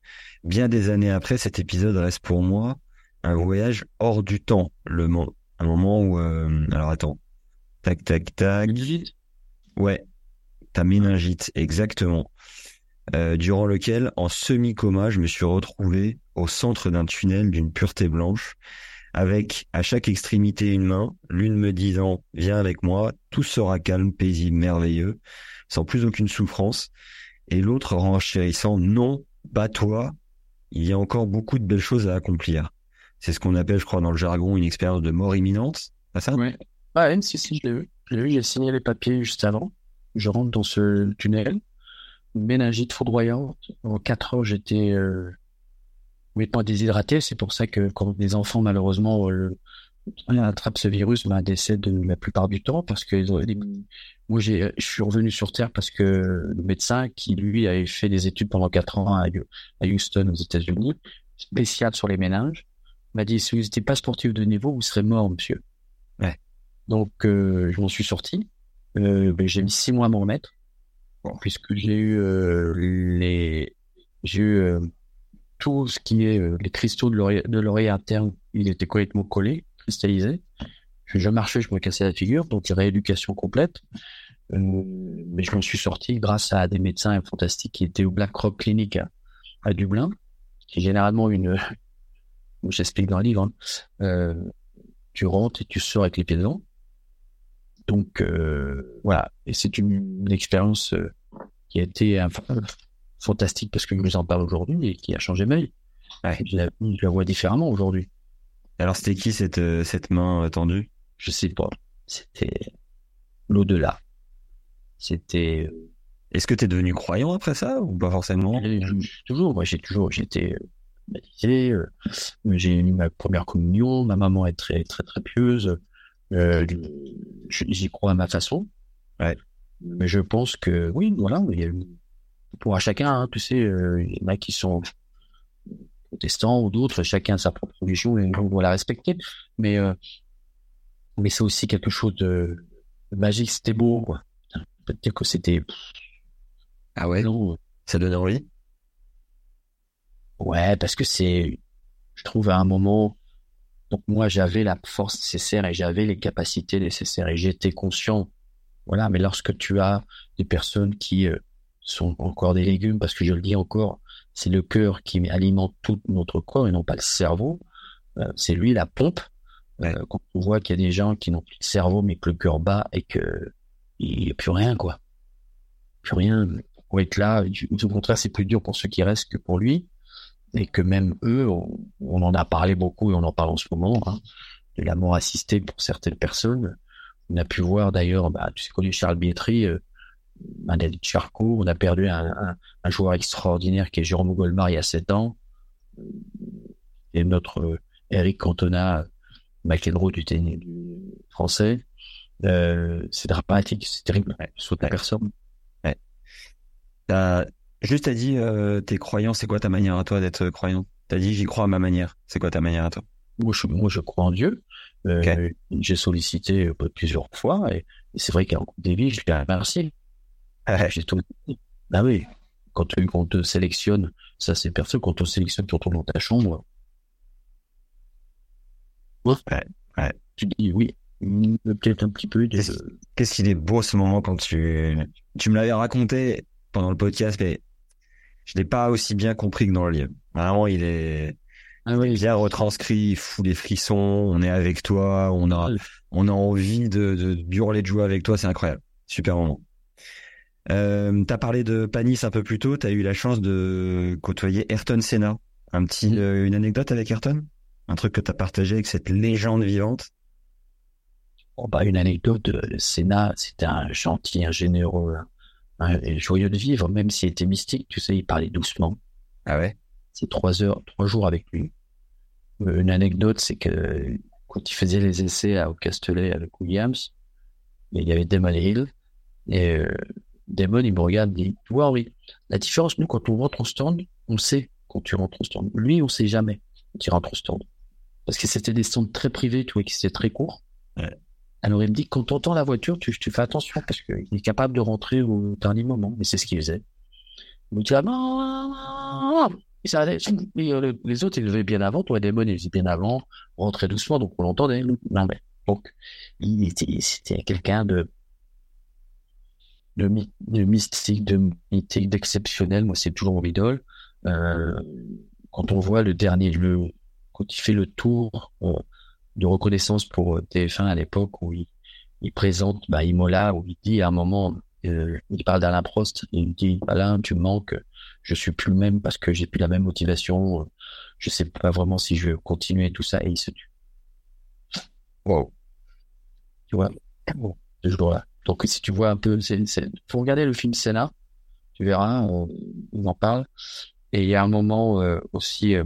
[SPEAKER 1] Bien des années après, cet épisode reste pour moi un voyage hors du temps. Le mo- un moment où, euh, alors attends, tac, tac, tac. Ouais, ta méningite, exactement. Euh, durant lequel, en semi-coma, je me suis retrouvé au centre d'un tunnel d'une pureté blanche, avec à chaque extrémité une main, l'une me disant « Viens avec moi, tout sera calme, paisible, merveilleux, sans plus aucune souffrance », et l'autre renchérissant « Non, bats-toi, il y a encore beaucoup de belles choses à accomplir ». C'est ce qu'on appelle, je crois, dans le jargon, une expérience de mort imminente. C'est ça?
[SPEAKER 2] Ouais. Ouais, même si, si, je l'ai vu. Je vu, j'ai signé les papiers juste avant. Je rentre dans ce tunnel. Méningite foudroyante. En 4 heures, j'étais euh, complètement déshydraté. C'est pour ça que quand les enfants, malheureusement, euh, attrapent ce virus, ben, décèdent la plupart du temps parce que moi, j'ai, je suis revenu sur Terre parce que le médecin qui, lui, avait fait des études pendant 4 ans à, à Houston, aux États-Unis, spécial sur les méninges, m'a dit, si vous n'étiez pas sportif de niveau, vous serez mort, monsieur.
[SPEAKER 1] Ouais.
[SPEAKER 2] Donc, euh, je m'en suis sorti. Euh, ben, j'ai mis six mois à m'en remettre, puisque j'ai eu euh, les, j'ai eu tout ce qui est les cristaux de l'oreille, de l'oreille interne, ils étaient complètement collés, cristallisés. Je, je marchais, je me cassais la figure, donc rééducation complète. Mais je m'en suis sorti grâce à des médecins fantastiques qui étaient au Black Rock Clinic à, à Dublin, qui est généralement une, j'explique dans le livre, hein, euh, tu rentres et tu sors avec les pieds dedans. Donc euh, voilà, et c'est une, une expérience euh, qui a été fantastique parce que je vous en parle aujourd'hui et qui a changé ma vie.
[SPEAKER 1] Ouais.
[SPEAKER 2] Je, la, je la vois différemment aujourd'hui.
[SPEAKER 1] Alors, c'était qui cette, cette main tendue?
[SPEAKER 2] Je sais pas, c'était l'au-delà. C'était
[SPEAKER 1] Est-ce que t'es devenu croyant après ça ou pas forcément?
[SPEAKER 2] Toujours, moi j'ai toujours, j'étais baptisé, euh, j'ai eu ma première communion, ma maman est très très très pieuse, euh, j'y crois à ma façon.
[SPEAKER 1] Ouais.
[SPEAKER 2] Mais je pense que oui, voilà, il y a une- pour à chacun, hein, tu sais, euh, il y en a qui sont protestants ou d'autres, chacun a sa propre religion et on doit la respecter. Mais euh, mais c'est aussi quelque chose de, de magique, c'était beau. Peut-être que c'était
[SPEAKER 1] Ah ouais? Ça donnait envie?
[SPEAKER 2] Ouais, parce que c'est, je trouve à un moment, donc moi j'avais la force nécessaire et j'avais les capacités nécessaires et j'étais conscient. Voilà, mais lorsque tu as des personnes qui euh, sont encore des légumes, parce que je le dis encore, c'est le cœur qui alimente tout notre corps et non pas le cerveau. Euh, c'est lui la pompe.
[SPEAKER 1] Ouais.
[SPEAKER 2] Euh, quand on voit qu'il y a des gens qui n'ont plus de cerveau mais que le cœur bat et que il n'y a plus rien quoi, plus rien. Pour être là, au contraire, c'est plus dur pour ceux qui restent que pour lui et que même eux, on, en a parlé beaucoup et on en parle en ce moment, hein, de la mort assistée pour certaines personnes. On a pu voir d'ailleurs, bah, tu sais connu Charles Bietri, euh, Manel Charcot, on a perdu un, un, un joueur extraordinaire qui est Jérôme Golmar il y a sept ans, et notre euh, Eric Cantona, McEnroe du tennis français. Euh, c'est dramatique, c'est terrible. Saute la personne.
[SPEAKER 1] Juste t'as dit euh, t'es croyant, c'est quoi ta manière à toi d'être croyant? T'as dit j'y crois à ma manière. C'est quoi ta manière à toi?
[SPEAKER 2] Moi, je, moi, je crois en Dieu. Euh. J'ai sollicité euh, plusieurs fois et, c'est vrai qu'en cours des vies, je lui ai remercié. J'ai tout. Bah oui, quand, tu- quand on te sélectionne, ça c'est perso, quand on te sélectionne, on est dans ta chambre. Ouais.
[SPEAKER 1] Ouais.
[SPEAKER 2] Tu dis oui, peut-être un petit peu de.
[SPEAKER 1] Qu'est-ce qu'il est beau ce moment quand tu tu me l'avais raconté pendant le podcast, mais je l'ai pas aussi bien compris que dans le livre. Vraiment, il est
[SPEAKER 2] Ah oui,
[SPEAKER 1] bien retranscrit, il fout des frissons. On est avec toi, on a on a envie de de d'hurler de joie avec toi, c'est incroyable, super moment. Euh, t'as parlé de Panis un peu plus tôt. T'as eu la chance de côtoyer Ayrton Senna. Un petit,
[SPEAKER 2] Mhm.
[SPEAKER 1] euh, une anecdote avec Ayrton, un truc que t'as partagé avec cette légende vivante?
[SPEAKER 2] Oh, bah, une anecdote, le Sénat, c'était un gentil, un généreux, un, joyeux de vivre, même s'il était mystique, tu sais, il parlait doucement.
[SPEAKER 1] Ah ouais?
[SPEAKER 2] C'est trois heures, trois jours avec lui. Euh, une anecdote, c'est que quand il faisait les essais au Castellet avec Williams, il y avait Damon Hill, et euh, Damon, il me regarde, il dit, tu vois, Henri, la différence, nous, quand on rentre en stand, on sait quand tu rentres en stand. Lui, on sait jamais quand il rentre en stand. Parce que c'était des stands très privés, tu vois, qui étaient très courts. Alors il me dit, quand tu entends la voiture, tu, fais attention parce qu'il est capable de rentrer au dernier moment. Mais c'est ce qu'il faisait. Il me dit, ah, les autres, ils levaient bien avant. Toi, Damon, il faisait bien avant. Rentrait doucement, donc on l'entendait. Non, mais, donc, il était, c'était quelqu'un de, mystique, de mythique, d'exceptionnel. Moi, c'est toujours mon idole. Euh, quand on voit le dernier, quand il fait le tour euh, de reconnaissance pour TF1 à l'époque où il, il présente bah, Imola, où il dit à un moment, euh, il parle d'Alain Prost, et il dit Alain, tu manques, je suis plus le même parce que j'ai plus la même motivation, je sais pas vraiment si je vais continuer tout ça, et il se tue. Wow. Tu vois, bon, ce jour-là. Donc si tu vois un peu, c'est, faut regarder le film Senna, tu verras, on, on en parle. Et il y a un moment euh, aussi euh,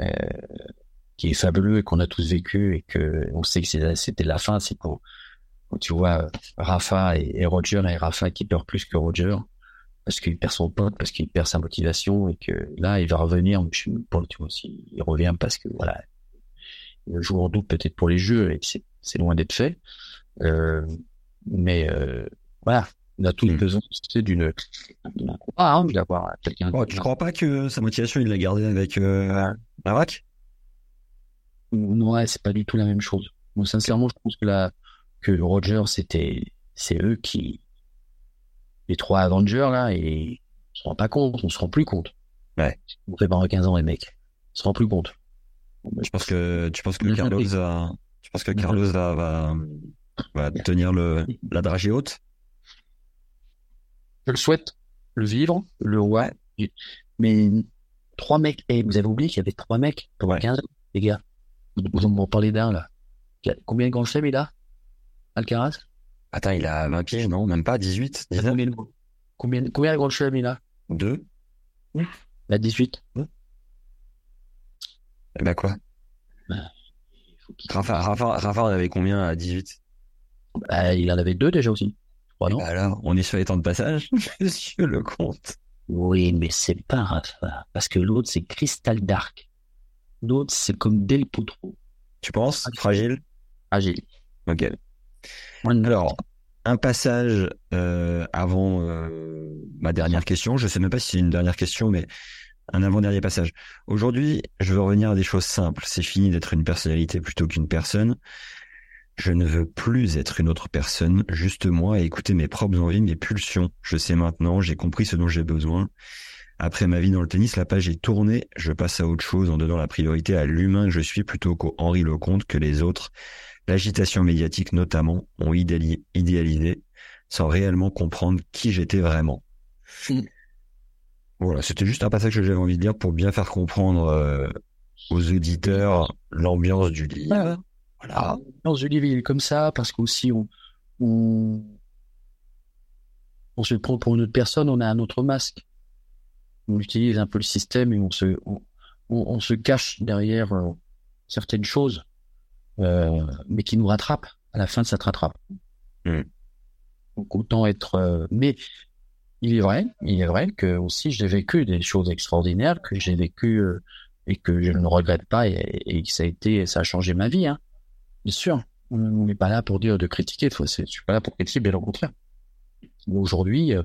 [SPEAKER 2] euh, qui est fabuleux et qu'on a tous vécu et que on sait que c'était la fin, c'est quand, quand, tu vois Rafa et, Roger et Rafa qui pleure plus que Roger parce qu'il perd son pote, parce qu'il perd sa motivation et que là il va revenir, je pas tu vois, il revient parce que voilà, il joue en doute peut-être pour les jeux et c'est loin d'être fait, euh, mais euh, voilà, on a tous mmh. besoin d'une
[SPEAKER 1] ah hein, d'avoir quelqu'un. Oh, tu crois pas que sa motivation il l'a gardé avec euh, Barak?
[SPEAKER 2] Ouais, c'est pas du tout la même chose. Moi, sincèrement, je pense que la que Roger c'était c'est eux qui les trois Avengers là et on se rend pas compte, on se rend plus compte.
[SPEAKER 1] Ouais.
[SPEAKER 2] On fait pendant 15 ans les mecs, on se rend plus compte.
[SPEAKER 1] Je pense que tu penses que Carlos va, tu penses que Carlos va, va, va tenir le la dragée haute?
[SPEAKER 2] Je le souhaite, le vivre, le ouais. Mais trois mecs, et vous avez oublié qu'il y avait trois mecs pour 15 ans, les gars. Vous en parlez d'un, là. Combien de grands chefs il a Alcaraz?
[SPEAKER 1] Attends, il a 20 pieds, non Même pas 18
[SPEAKER 2] Combien, combien, combien de grands chefs il a?
[SPEAKER 1] Deux.
[SPEAKER 2] Il a 18.
[SPEAKER 1] Et Eh ben quoi? Bah, Rafa, Rafa, Rafa, il avait combien à 18
[SPEAKER 2] bah, Il en avait deux déjà aussi.
[SPEAKER 1] Alors, on est sur les temps de passage, monsieur le comte.
[SPEAKER 2] Oui, mais c'est pas Rafa, parce que l'autre c'est Crystal Dark. L'autre c'est comme Del Potro.
[SPEAKER 1] Tu penses? Fragile?
[SPEAKER 2] Fragile.
[SPEAKER 1] Ok. Alors, un passage euh, avant euh, ma dernière question. Je sais même pas si c'est une dernière question, mais un avant-dernier passage. Aujourd'hui, je veux revenir à des choses simples. C'est fini d'être une personnalité plutôt qu'une personne. Je ne veux plus être une autre personne, juste moi, et écouter mes propres envies, mes pulsions. Je sais maintenant, j'ai compris ce dont j'ai besoin. Après ma vie dans le tennis, la page est tournée, je passe à autre chose en donnant la priorité à l'humain que je suis plutôt qu'au Henri Lecomte que les autres. L'agitation médiatique notamment ont idéalisé sans réellement comprendre qui j'étais vraiment. Hmm. Voilà, c'était juste un passage que j'avais envie de dire pour bien faire comprendre euh, aux auditeurs l'ambiance du livre.
[SPEAKER 2] Voilà. Dans ce livre, est comme ça parce qu'aussi on, on, on se prend pour une autre personne, on a un autre masque. On utilise un peu le système et on se, on, on se cache derrière euh, certaines choses, euh, mais qui nous rattrapent. À la fin, ça te rattrape.
[SPEAKER 1] Hmm.
[SPEAKER 2] Donc autant être. Euh, mais il est vrai, il est vrai que aussi j'ai vécu des choses extraordinaires que j'ai vécu euh, et que je ne regrette pas et, et, que ça a été, ça a changé ma vie. Hein. Bien sûr, on n'est pas là pour dire de critiquer. Je suis pas là pour critiquer, bien au contraire. Aujourd'hui, euh,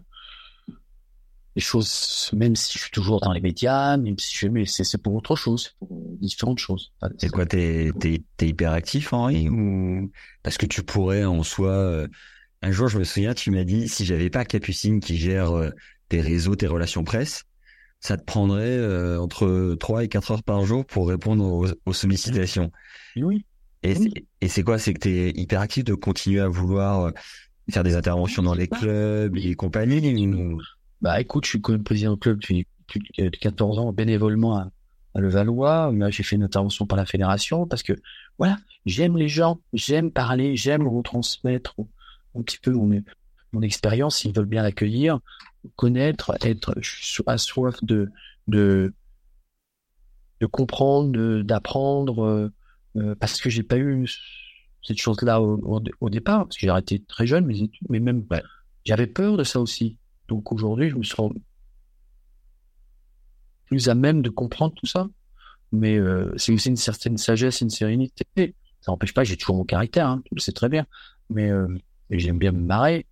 [SPEAKER 2] les choses, même si je suis toujours dans les médias, même si je, mais c'est pour autre chose, pour différentes choses.
[SPEAKER 1] C'est quoi, t'es es, hyper actif, Henri, ou parce que tu pourrais en soi. Euh, un jour, je me souviens, tu m'as dit si j'avais pas Capucine qui gère euh, tes réseaux, tes relations presse, ça te prendrait entre 3 et 4 heures par jour pour répondre aux, aux sollicitations.
[SPEAKER 2] Oui.
[SPEAKER 1] Et c'est quoi? C'est que tu es hyper actif de continuer à vouloir euh, faire des interventions dans les clubs et compagnie
[SPEAKER 2] Bah écoute, je suis quand même président de club depuis, depuis 14 ans bénévolement à, à Levallois. J'ai fait une intervention par la fédération parce que voilà, j'aime les gens, j'aime parler, j'aime retransmettre un petit peu mon, mon expérience s'ils veulent bien l'accueillir, connaître, être, à soif de, de, de comprendre, d'apprendre, euh, euh, parce que j'ai pas eu cette chose-là au, au, départ, parce que j'ai arrêté très jeune mais même j'avais peur de ça aussi. Donc aujourd'hui, je me sens plus à même de comprendre tout ça. Mais euh, c'est aussi une certaine sagesse, une sérénité. Ça n'empêche pas, j'ai toujours mon caractère, hein, tu le sais très bien. Mais euh, j'aime bien me marrer,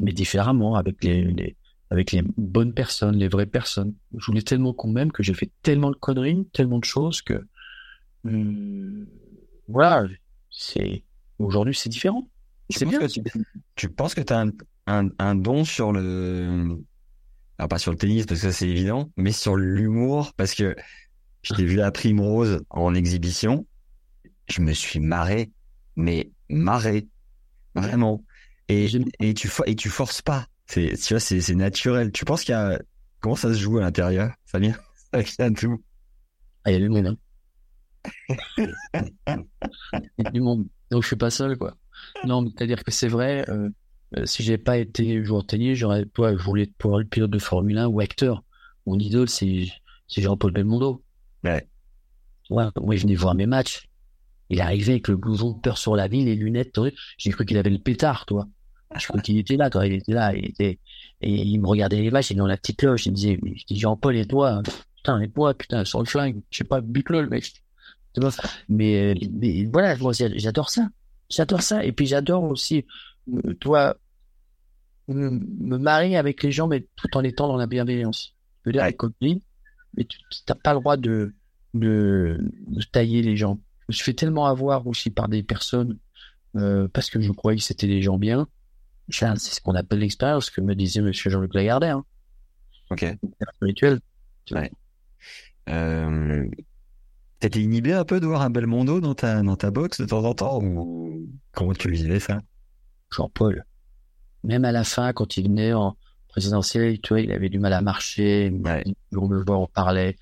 [SPEAKER 2] mais différemment, avec les, les, avec les bonnes personnes, les vraies personnes. Je voulais tellement qu'on m'aime que j'ai fait tellement de conneries, tellement de choses que hum, voilà, c'est aujourd'hui c'est différent.
[SPEAKER 1] C'est bien. Tu, tu, penses que tu as un, un, un, don sur le alors pas sur le tennis parce que ça c'est évident, mais sur l'humour parce que je t'ai vu à Primrose en exhibition, je me suis marré, mais marré, vraiment. Et, et tu et tu forces pas. C'est tu vois c'est c'est naturel. Tu penses qu'il y a comment ça se joue à l'intérieur Ça vient ça vient tout.
[SPEAKER 2] Ah il y a du monde. Hein. il y a du monde. Donc je suis pas seul quoi. Non, c'est-à-dire que c'est vrai. Euh, euh, si j'ai pas été joueur de tennis, j'aurais, toi, je voulais pouvoir être pilote de Formule 1 ou acteur. Mon idole, c'est, c'est Jean-Paul Belmondo.
[SPEAKER 1] Ouais.
[SPEAKER 2] Ouais, moi, je venais voir mes matchs. Il arrivait avec le blouson de peur sur la ville, les lunettes, j'ai cru qu'il avait le pétard, toi. Je crois qu'il était là, toi, il était là, il était, et il me regardait les matchs, il est dans la petite loge, il me disait, je dis, Jean-Paul, et toi, putain, et toi, putain, sur le flingue, je sais pas, bute-le, le mec. Mais, mais voilà, moi, j'adore ça. J'adore ça. Et puis, j'adore aussi, euh, toi, me, me marier avec les gens, mais tout en étant dans la bienveillance. Je veux dire, avec copines, mais tu n'as pas le droit de, de, de, tailler les gens. Je me suis fait tellement avoir aussi par des personnes euh, parce que je croyais que c'était des gens bien. C'est ce qu'on appelle l'expérience, que me disait Monsieur Jean-Luc Lagardère. Hein.
[SPEAKER 1] Ok.
[SPEAKER 2] Spirituel.
[SPEAKER 1] Ouais. Euh, T'étais inhibé un peu de voir un bel mondo dans ta dans ta boxe de temps en temps ou comment tu vivais ça?
[SPEAKER 2] Jean-Paul même à la fin, quand il venait en présidentiel, tu vois, il avait du mal à marcher. Ouais. On me voir, on parlait.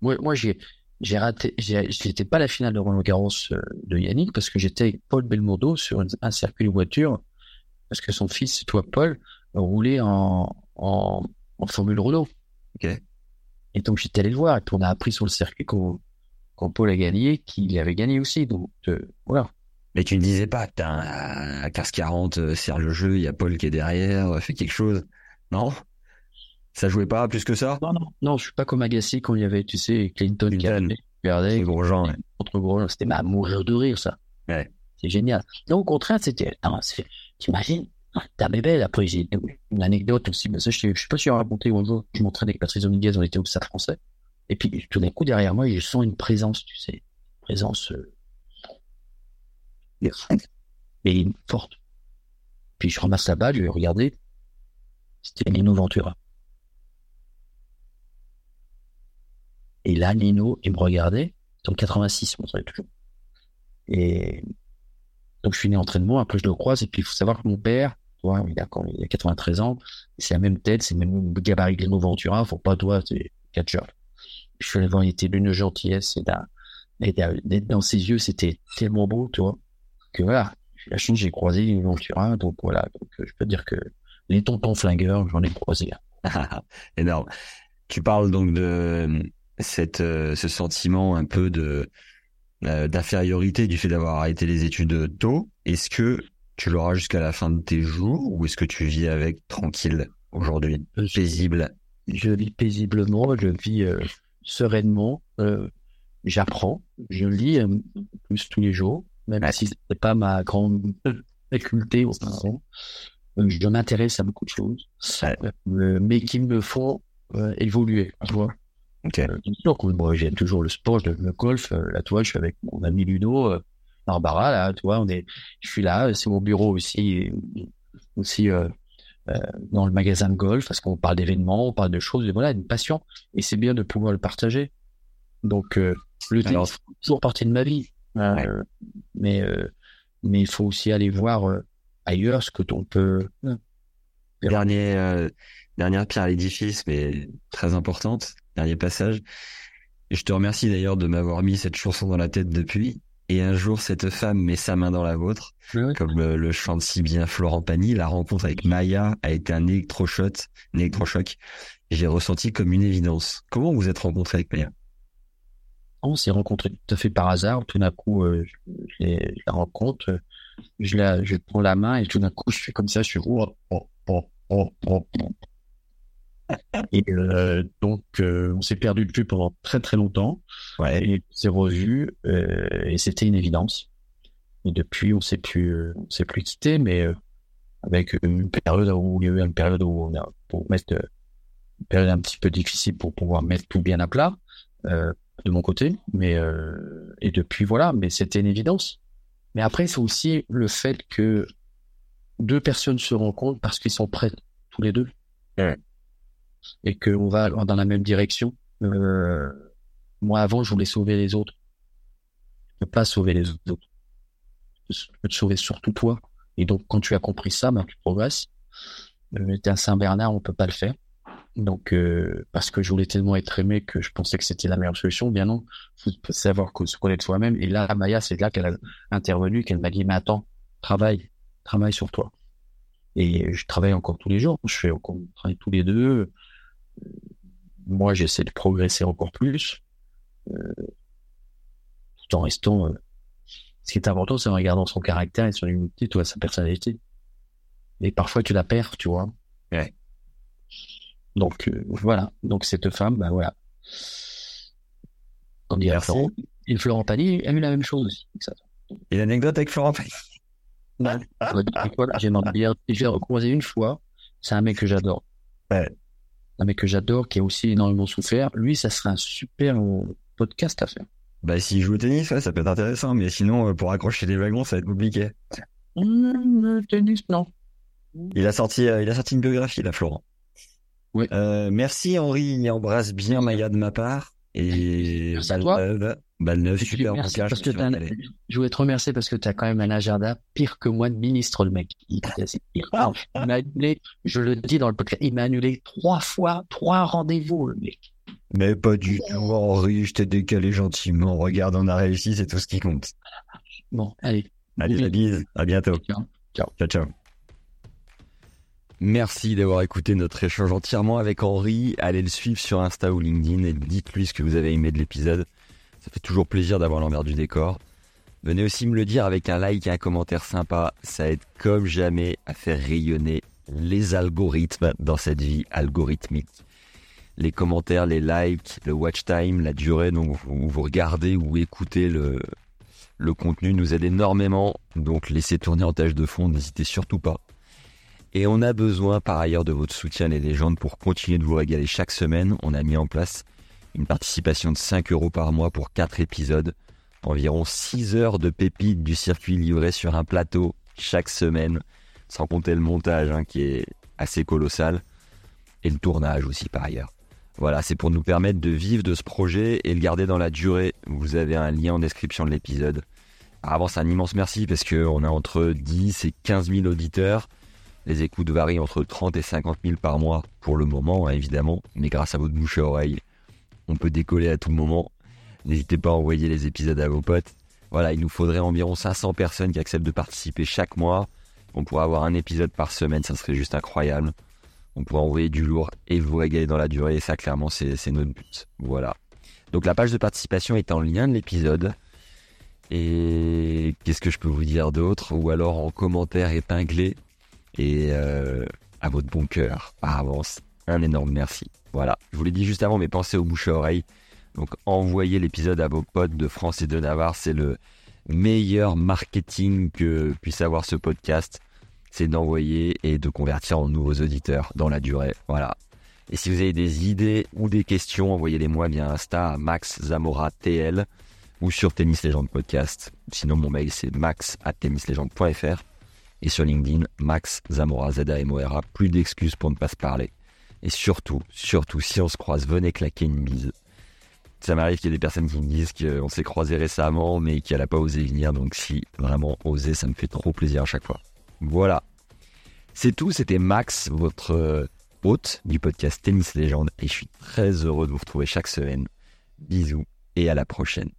[SPEAKER 2] Moi, moi, j'ai, j'ai raté, j'étais pas à la finale de Roland Garros euh, de Yannick parce que j'étais avec Paul Belmondo sur un circuit de voiture parce que son fils, toi, Paul, roulait en, en, en Formule Renault.
[SPEAKER 1] Ok.
[SPEAKER 2] Et donc, j'étais allé le voir et puis on a appris sur le circuit quand, quand Paul a gagné qu'il avait gagné aussi. Donc, euh, voilà.
[SPEAKER 1] Mais tu ne disais pas, putain, à 15-40, euh, serre le jeu, il y a Paul qui est derrière, euh, fait quelque chose. Non? Ça jouait pas plus que ça?
[SPEAKER 2] Non, non, non, je suis pas comme Agassi quand il y avait, tu sais, Clinton, qui
[SPEAKER 1] regardait.
[SPEAKER 2] gros
[SPEAKER 1] gens, ouais.
[SPEAKER 2] Contre gros gens, c'était à mourir de rire, ça.
[SPEAKER 1] Ouais.
[SPEAKER 2] C'est génial. Donc, au contraire, c'était, t'imagines, ta bébé, après, j'ai une anecdote aussi, mais ça, je je sais pas si j'ai raconté un jour, je m'entraînais avec Patrice Dominguez, on était au stade français. Et puis, tout d'un coup, derrière moi, je sens une présence, tu sais, présence, euh, mais forte. Puis je ramasse la balle, je vais regarder. C'était Nino Ventura. Et là, Nino, il me regardait. C'était en 86, moi, ça toujours. Et donc, je finis l'entraînement, après, je le croise, et puis il faut savoir que mon père, toi, il a, quand, il a 93 ans, c'est la même tête, c'est le même gabarit que Nino Ventura, faut pas, toi, c'est catcher. Je suis allé voir, il était d'une gentillesse, et, et dans ses yeux, c'était tellement beau, tu vois que voilà, la Chine, j'ai croisé une Ventura, donc voilà, donc euh, je peux dire que les tontons flingueurs, j'en ai croisé.
[SPEAKER 1] Énorme. Tu parles donc de cette, euh, ce sentiment un peu de euh, d'infériorité du fait d'avoir arrêté les études tôt. Est-ce que tu l'auras jusqu'à la fin de tes jours ou est-ce que tu vis avec tranquille aujourd'hui, paisible
[SPEAKER 2] Je vis paisiblement, je vis sereinement. J'apprends, je lis plus tous les jours même si c'est pas ma grande faculté. Euh, je m'intéresse à beaucoup de choses, euh, mais qui me font euh, évoluer, tu vois.
[SPEAKER 1] Okay.
[SPEAKER 2] moi, j'aime toujours le sport, le golf. Là, toi, je suis avec mon ami Luno, Barbara, là, tu vois, on est, je suis là, c'est mon bureau aussi, aussi euh, dans le magasin de golf, parce qu'on parle d'événements, on parle de choses, et voilà, une passion, et c'est bien de pouvoir le partager. Donc, le tennis fait toujours partie de ma vie. Euh, mais, euh, mais il faut aussi aller voir euh, ailleurs ce que on peut.
[SPEAKER 1] Dernier, dernière pierre à l'édifice, mais très importante. Dernier passage. Je te remercie d'ailleurs de m'avoir mis cette chanson dans la tête depuis. Et un jour, cette femme met sa main dans la vôtre, comme le, le, chante si bien Florent Pagny. La rencontre avec Maya a été un électrochoc, un électrochoc. J'ai ressenti comme une évidence. Comment vous êtes rencontré avec Maya?
[SPEAKER 2] On s'est rencontrés tout à fait par hasard. Tout d'un coup, euh, je, je, la rencontre, je la, je prends la main et tout d'un coup, je fais comme ça, je suis oh, oh, oh, oh, oh. Et euh, donc, euh, on s'est perdu de vue pendant très très longtemps.
[SPEAKER 1] Ouais.
[SPEAKER 2] Et on s'est revu euh, et c'était une évidence. Et depuis, on s'est plus, on s'est plus quitté, mais avec une période où il y a eu une période où on a pour mettre une période un petit peu difficile pour pouvoir mettre tout bien à plat de mon côté. Mais et depuis voilà, mais c'était une évidence. Mais après, c'est aussi le fait que deux personnes se rencontrent parce qu'ils sont prêts tous les deux.
[SPEAKER 1] Ouais
[SPEAKER 2] et qu'on va dans la même direction. Euh, moi, avant, je voulais sauver les autres. Je peux pas sauver les autres. Je peux te sauver surtout toi. Et donc, quand tu as compris ça, ben, tu progresses. Euh, T'es un Saint-Bernard, on peut pas le faire. Donc, euh, parce que je voulais tellement être aimé que je pensais que c'était la meilleure solution. Bien non, faut savoir se connaître soi-même. Et là, Maya, c'est là qu'elle a intervenu, qu'elle m'a dit, mais attends, travaille, travaille sur toi. Et je travaille encore tous les jours. Je fais encore, on travaille tous les deux moi, j'essaie de progresser encore plus, euh, tout en restant. Euh, ce qui est important, c'est en regardant son caractère et son humanité, toi, sa personnalité. Et parfois, tu la perds, tu vois.
[SPEAKER 1] Ouais.
[SPEAKER 2] Donc euh, voilà. Donc cette femme, ben voilà. On dirait Florent. Et Florent Pagny a eu la même chose aussi. Ça.
[SPEAKER 1] Et l'anecdote avec Florent Pagny.
[SPEAKER 2] Non. J'ai recroisé une fois. C'est un mec que j'adore.
[SPEAKER 1] Ouais
[SPEAKER 2] un mec que j'adore, qui a aussi énormément souffert. Lui, ça serait un super euh, podcast à faire.
[SPEAKER 1] Bah, s'il joue au tennis, ouais, ça peut être intéressant, mais sinon, euh, pour accrocher les wagons, ça va être compliqué.
[SPEAKER 2] Mmh, tennis, non.
[SPEAKER 1] Il a sorti, euh, il a sorti une biographie, là, Florent.
[SPEAKER 2] Oui.
[SPEAKER 1] Euh, merci Henri, il embrasse bien Maya de ma part. Et
[SPEAKER 2] merci toi.
[SPEAKER 1] Balle neuve, super
[SPEAKER 2] merci parce que un, je voulais te remercier parce que tu as quand même un agenda pire que moi de ministre, le mec. Il, il m'a annulé, je le dis dans le podcast, il m'a annulé trois fois, trois rendez-vous, le mec.
[SPEAKER 1] Mais pas du tout, Henri, je t'ai décalé gentiment. Regarde, on a réussi, c'est tout ce qui compte.
[SPEAKER 2] Bon, allez.
[SPEAKER 1] Allez, la bise, à bientôt.
[SPEAKER 2] Ciao.
[SPEAKER 1] Ciao, ciao. Merci d'avoir écouté notre échange entièrement avec Henri. Allez le suivre sur Insta ou LinkedIn et dites-lui ce que vous avez aimé de l'épisode. Ça fait toujours plaisir d'avoir l'envers du décor. Venez aussi me le dire avec un like et un commentaire sympa. Ça aide comme jamais à faire rayonner les algorithmes dans cette vie algorithmique. Les commentaires, les likes, le watch time, la durée dont vous regardez ou écoutez le, le contenu nous aide énormément. Donc laissez tourner en tâche de fond, n'hésitez surtout pas. Et on a besoin par ailleurs de votre soutien les légendes pour continuer de vous régaler chaque semaine. On a mis en place une participation de 5 euros par mois pour 4 épisodes, environ 6 heures de pépites du circuit livré sur un plateau chaque semaine, sans compter le montage hein, qui est assez colossal, et le tournage aussi par ailleurs. Voilà, c'est pour nous permettre de vivre de ce projet et le garder dans la durée. Vous avez un lien en description de l'épisode. Avant, c'est un immense merci parce qu'on a entre 10 et 15 000 auditeurs. Les écoutes varient entre 30 et 50 000 par mois pour le moment, hein, évidemment, mais grâce à votre bouche à oreille, on peut décoller à tout moment. N'hésitez pas à envoyer les épisodes à vos potes. Voilà, il nous faudrait environ 500 personnes qui acceptent de participer chaque mois. On pourrait avoir un épisode par semaine, ça serait juste incroyable. On pourrait envoyer du lourd et vous régaler dans la durée. Et ça, clairement, c'est notre but. Voilà. Donc la page de participation est en lien de l'épisode. Et qu'est-ce que je peux vous dire d'autre? Ou alors en commentaire épinglé. Et euh, à votre bon cœur, par avance, un énorme merci. Voilà, je vous l'ai dit juste avant, mais pensez aux bouches à oreille. Donc envoyez l'épisode à vos potes de France et de Navarre, c'est le meilleur marketing que puisse avoir ce podcast. C'est d'envoyer et de convertir en nouveaux auditeurs dans la durée. Voilà. Et si vous avez des idées ou des questions, envoyez-les moi via Insta à Max Zamora TL ou sur Tennis Légende Podcast. Sinon, mon mail c'est max at tennislegende.fr et sur LinkedIn, Max Zamora, Z-A-M-O-R-A. Plus d'excuses pour ne pas se parler. Et surtout, surtout, si on se croise, venez claquer une bise. Ça m'arrive qu'il y ait des personnes qui me disent qu'on s'est croisé récemment, mais qu'elle n'a pas osé venir. Donc si vraiment osé, ça me fait trop plaisir à chaque fois. Voilà. C'est tout, c'était Max, votre euh, hôte du podcast Tennis Légende. Et je suis très heureux de vous retrouver chaque semaine. Bisous et à la prochaine.